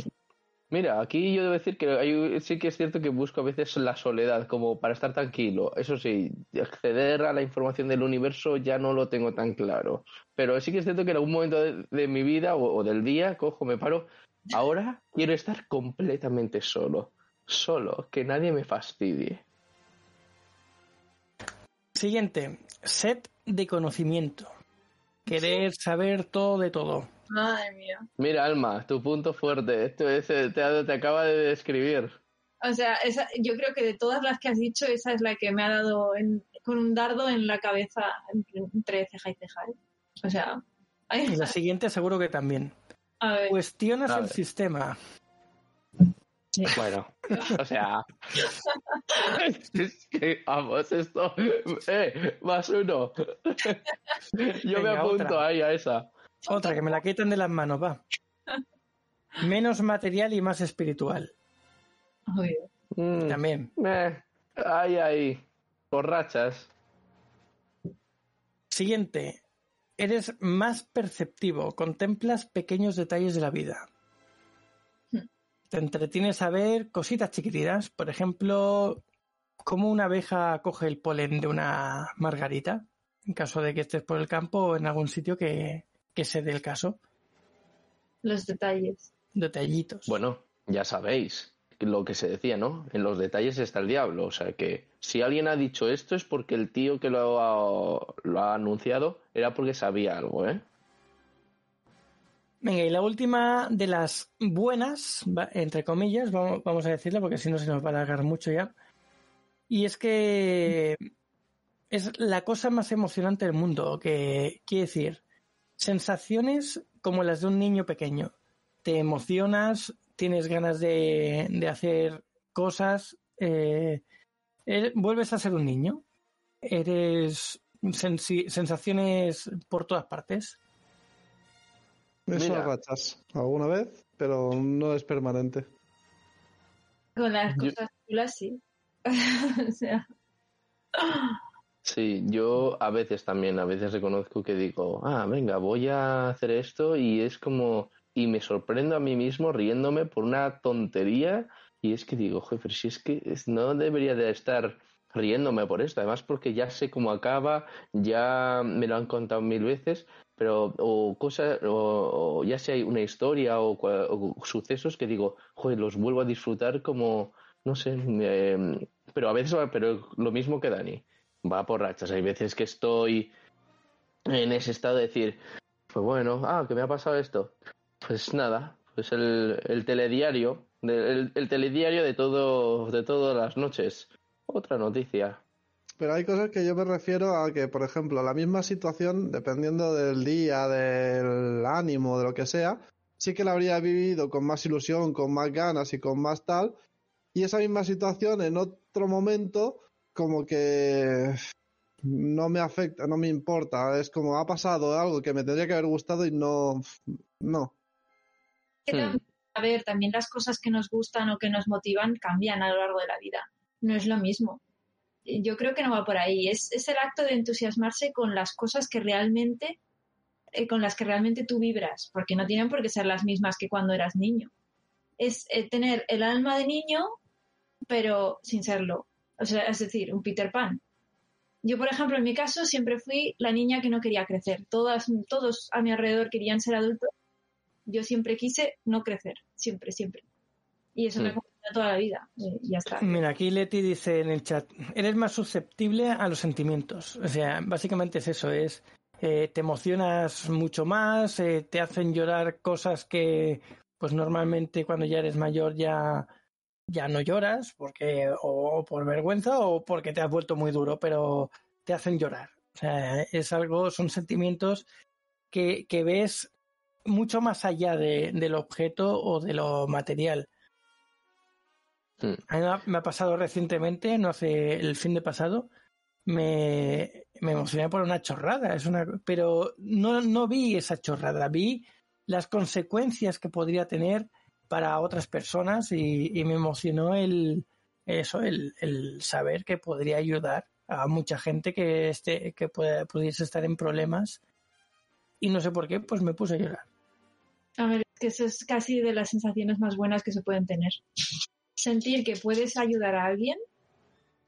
Mira, aquí yo debo decir que sí que es cierto que busco a veces la soledad como para estar tranquilo. Eso sí, acceder a la información del universo ya no lo tengo tan claro. Pero sí que es cierto que en algún momento de, mi vida o, del día cojo, me paro Ahora quiero estar completamente solo. Solo, que nadie me fastidie. Siguiente, set de conocimiento. Querer saber todo de todo. Madre mía. Mira, Alma, tu punto fuerte. Esto es, te, te acaba de describir. O sea, yo creo que de todas las que has dicho, esa es la que me ha dado con un dardo en la cabeza entre ceja y ceja. ¿eh? O sea. Y la siguiente seguro que también. Cuestionas el sistema. Bueno, o sea, es que vamos, esto, eh, más uno. Yo me apunto ahí a esa. Otra que me la quitan de las manos, va. Menos material y más espiritual. Mm, También. Eh, ahí, ahí. Borrachas. Siguiente. Eres más perceptivo, contemplas pequeños detalles de la vida. Hmm. Te entretienes a ver cositas chiquititas, por ejemplo, cómo una abeja coge el polen de una margarita, en caso de que estés por el campo o en algún sitio que, que se dé el caso. Los detalles. Detallitos. Bueno, ya sabéis, lo que se decía, ¿no? En los detalles está el diablo. O sea que si alguien ha dicho esto es porque el tío que lo ha, anunciado era porque sabía algo, ¿eh? Venga, y la última de las buenas, entre comillas, vamos, vamos a decirla porque si no se nos va a alargar mucho ya. Y es que es la cosa más emocionante del mundo, que quiere decir, sensaciones como las de un niño pequeño. Te emocionas, tienes ganas de, hacer cosas, eh, er, vuelves a ser un niño. Eres sensaciones por todas partes. Eso rachas alguna vez, pero no es permanente. Con las cosas chulas sí. o sea. Sí, yo a veces también, a veces reconozco que digo, ah, venga, voy a hacer esto y es como y me sorprendo a mí mismo riéndome por una tontería. Y es que digo, jefe, si es que no debería de estar riéndome por esto, además porque ya sé cómo acaba, ya me lo han contado mil veces, pero o cosas, o, ya sea una historia o, sucesos que digo, joder, los vuelvo a disfrutar como, no sé, pero a veces, pero lo mismo que Dani, va por rachas, hay veces que estoy en ese estado de decir, pues bueno, ah, que me ha pasado esto, pues nada, pues el, el telediario, el, el, telediario de todo, de todas las noches. Otra noticia. Pero hay cosas que yo me refiero a que, por ejemplo, la misma situación, dependiendo del día, del ánimo, de lo que sea, sí que la habría vivido con más ilusión, con más ganas y con más tal. Y esa misma situación en otro momento, como que no me afecta, no me importa. Es como ha pasado algo que me tendría que haber gustado y no, no. Hmm. A ver, también las cosas que nos gustan o que nos motivan cambian a lo largo de la vida. No es lo mismo. yo creo que no va por ahí. Es, es el acto de entusiasmarse con las cosas que realmente, eh, con las que realmente tú vibras, porque no tienen por qué ser las mismas que cuando eras niño. Es eh, tener el alma de niño, pero sin serlo. O sea, es decir, un Peter Pan. Yo, por ejemplo, en mi caso, siempre fui la niña que no quería crecer. Todas, todos a mi alrededor querían ser adultos. Yo siempre quise no crecer. Siempre, siempre. Y eso me acompaña toda la vida. Y ya está. Mira, aquí Leti dice en el chat, eres más susceptible a los sentimientos. O sea, básicamente es eso, es... Eh, te emocionas mucho más, eh, te hacen llorar cosas que pues normalmente cuando ya eres mayor ya ya no lloras porque o por vergüenza o porque te has vuelto muy duro, pero te hacen llorar. O sea, es algo, son sentimientos que, que ves mucho más allá de, del objeto o de lo material. Hmm. A mí me ha pasado recientemente, no hace el fin de pasado, me, me emocioné por una chorrada, es una, pero no, no vi esa chorrada, vi las consecuencias que podría tener para otras personas y, me emocionó el eso, el, saber que podría ayudar a mucha gente que esté, que pudiese estar en problemas y no sé por qué, pues me puse a llorar. A ver, que eso es casi de las sensaciones más buenas que se pueden tener. Sentir que puedes ayudar a alguien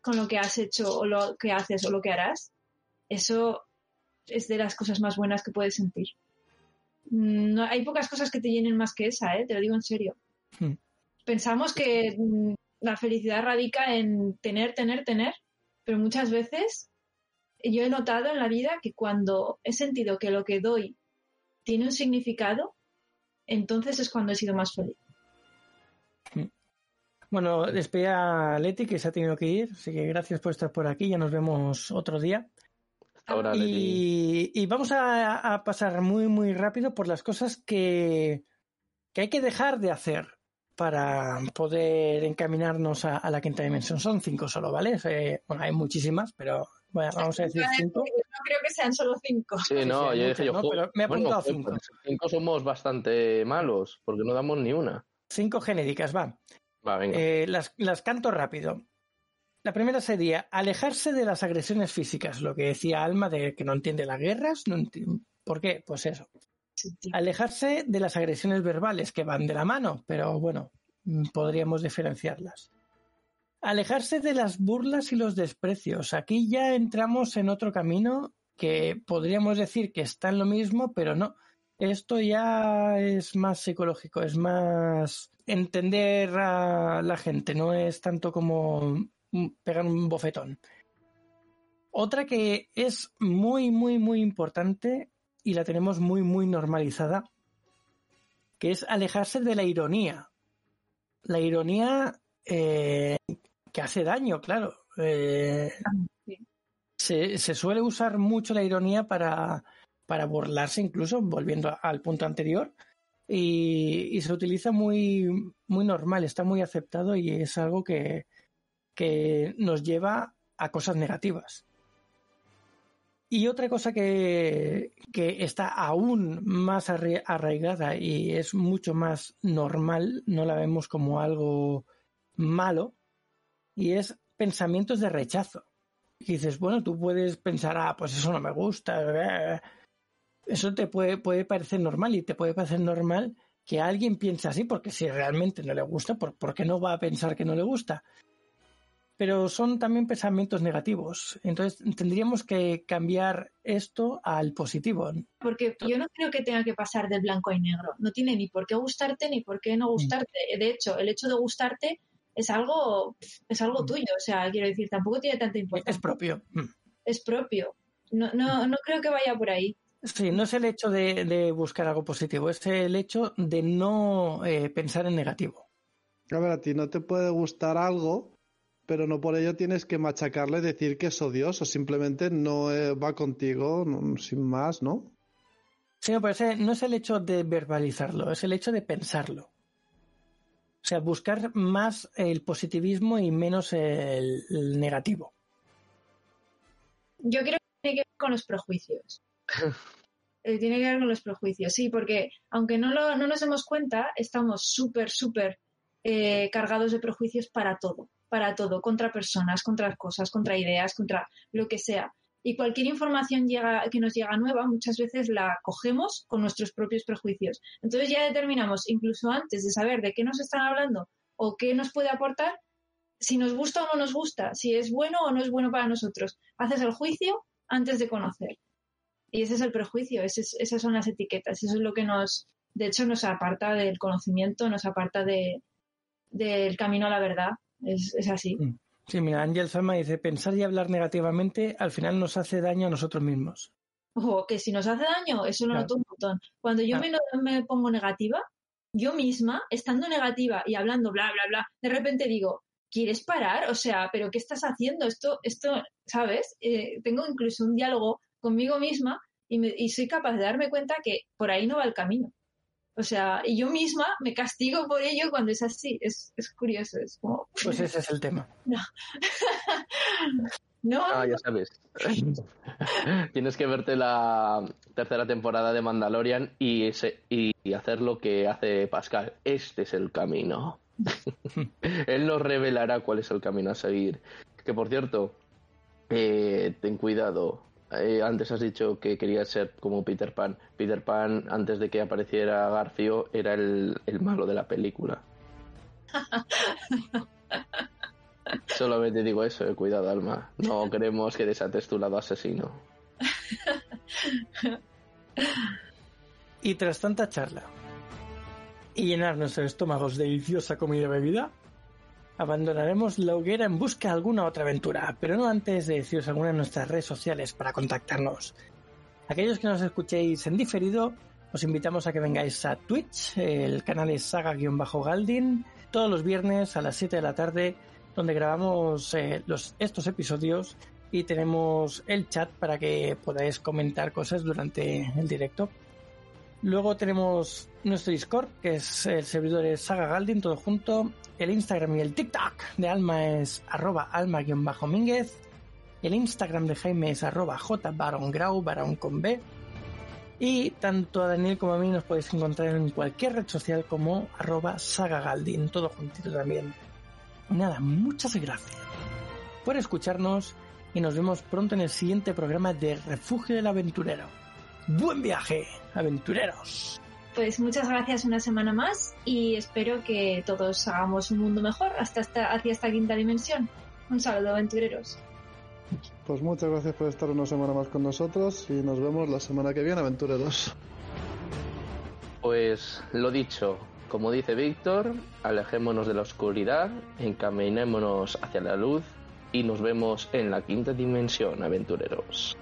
con lo que has hecho o lo que haces o lo que harás, eso es de las cosas más buenas que puedes sentir. Mm, no, hay pocas cosas que te llenen más que esa, ¿eh? te lo digo en serio. Hmm. Pensamos que mm, la felicidad radica en tener, tener, tener, pero muchas veces yo he notado en la vida que cuando he sentido que lo que doy tiene un significado, entonces es cuando he sido más feliz. Hmm. Bueno, despedida a Leti que se ha tenido que ir, así que gracias por estar por aquí, ya nos vemos otro día y, vamos a, pasar muy, muy rápido por las cosas que, hay que dejar de hacer para poder encaminarnos a, la quinta dimensión. Son cinco solo, ¿vale? Eh, bueno, hay muchísimas, pero bueno, vamos a decir cinco. No creo que sean solo cinco. Sí, no, yo dije yo. pero me he apuntado cinco. Cinco somos bastante malos, porque no damos ni una. Cinco genéricas, va. Va, venga. Eh, las, las canto rápido. La primera sería alejarse de las agresiones físicas, lo que decía Alma de que no entiende las guerras. No ¿Por qué? Pues eso. Alejarse de las agresiones verbales que van de la mano, pero bueno, mm, podríamos diferenciarlas. Alejarse de las burlas y los desprecios. Aquí ya entramos en otro camino que podríamos decir que está en lo mismo, pero no. Esto ya es más psicológico, es más entender a la gente, no es tanto como pegar un bofetón. Otra que es muy, muy, muy importante y la tenemos muy, muy normalizada, que es alejarse de la ironía. La ironía eh, que hace daño, claro. Eh, se, suele usar mucho la ironía para, para burlarse, incluso, volviendo al punto anterior, y, y, se utiliza muy, muy normal, está muy aceptado y es algo que, que nos lleva a cosas negativas. Y otra cosa que, está aún más arraigada y es mucho más normal, no la vemos como algo malo, y es pensamientos de rechazo. Y dices, bueno, tú puedes pensar, ah, pues eso no me gusta. Eso te puede, puede parecer normal y te puede parecer normal que alguien piense así, porque si realmente no le gusta, ¿por qué no va a pensar que no le gusta? pero son también pensamientos negativos. Entonces tendríamos que cambiar esto al positivo. Porque yo no creo que tenga que pasar de blanco a negro. No tiene ni por qué gustarte ni por qué no gustarte. De hecho, el hecho de gustarte es algo, es algo mm. tuyo. O sea, quiero decir, tampoco tiene tanta importancia. Es propio. Mm. Es propio. No, no, no creo que vaya por ahí. Sí, no es el hecho de, buscar algo positivo, es el hecho de no eh, pensar en negativo. A ver, a ti no te puede gustar algo, pero no por ello tienes que machacarle y decir que es odioso, simplemente no eh, va contigo sin más, ¿no? Sí, no, pero no es el hecho de verbalizarlo, es el hecho de pensarlo. O sea, buscar más el positivismo y menos el, negativo. Yo creo que tiene que ver con los prejuicios. Eh, tiene que ver con los prejuicios, sí, porque aunque no, lo, no nos demos cuenta, estamos súper, súper eh, cargados de prejuicios para todo para todo, contra personas, contra cosas, contra ideas, contra lo que sea. Y cualquier información que nos llega nueva, muchas veces la cogemos con nuestros propios prejuicios. Entonces ya determinamos, incluso antes de saber de qué nos están hablando o qué nos puede aportar, si nos gusta o no nos gusta, si es bueno o no es bueno para nosotros. Haces el juicio antes de conocer. Y ese es el prejuicio, esas son las etiquetas, eso es lo que nos, de hecho, nos aparta del conocimiento, nos aparta de, del camino a la verdad. Es, así. Mm. Sí, mira, Ángel Salma dice, pensar y hablar negativamente al final nos hace daño a nosotros mismos. Ojo, que si nos hace daño, eso lo noto un montón. Cuando yo me, me pongo negativa, yo misma, estando negativa y hablando bla, bla, bla, de repente digo, ¿quieres parar? O sea, ¿pero qué estás haciendo? Esto, esto, ¿sabes? Eh, tengo incluso un diálogo conmigo misma y, y soy capaz de darme cuenta que por ahí no va el camino. O sea, y yo misma me castigo por ello cuando es así. Es, es curioso, es como... Pues ese es el tema. No. no. Ah, ya sabes. Tienes que verte la tercera temporada de Mandalorian y, ese, y hacer lo que hace Pascal. Este es el camino. Él nos revelará cuál es el camino a seguir. Que por cierto, eh, ten cuidado. Eh, antes has dicho que querías ser como Peter Pan. Peter Pan, antes de que apareciera Garfio, era el, el malo de la película. Solamente digo eso, eh, cuidado, Alma. No queremos que desates tu lado asesino. y tras tanta charla, y llenar nuestros estómagos de deliciosa comida y bebida, abandonaremos la hoguera en busca de alguna otra aventura, pero no antes de deciros alguna de nuestras redes sociales para contactarnos. Aquellos que nos escuchéis en diferido, os invitamos a que vengáis a Twitch, el canal es saga-galdin, todos los viernes a las 7 de la tarde, donde grabamos eh, los, estos episodios y tenemos el chat para que podáis comentar cosas durante el directo. Luego tenemos nuestro Discord, que es el servidor de Saga Galdin, todo junto. El Instagram y el TikTok de Alma es arroba alma-mínguez. El Instagram de Jaime es arroba jbarongrau. Y tanto a Daniel como a mí nos podéis encontrar en cualquier red social como arroba sagagaldin, todo juntito también. nada, muchas gracias por escucharnos y nos vemos pronto en el siguiente programa de Refugio del Aventurero. ¡Buen viaje! aventureros. Pues muchas gracias una semana más y espero que todos hagamos un mundo mejor hasta hacia esta quinta dimensión. Un saludo, aventureros. Pues muchas gracias por estar una semana más con nosotros y nos vemos la semana que viene, aventureros. Pues lo dicho, como dice Víctor, alejémonos de la oscuridad, encaminémonos hacia la luz y nos vemos en la quinta dimensión, aventureros.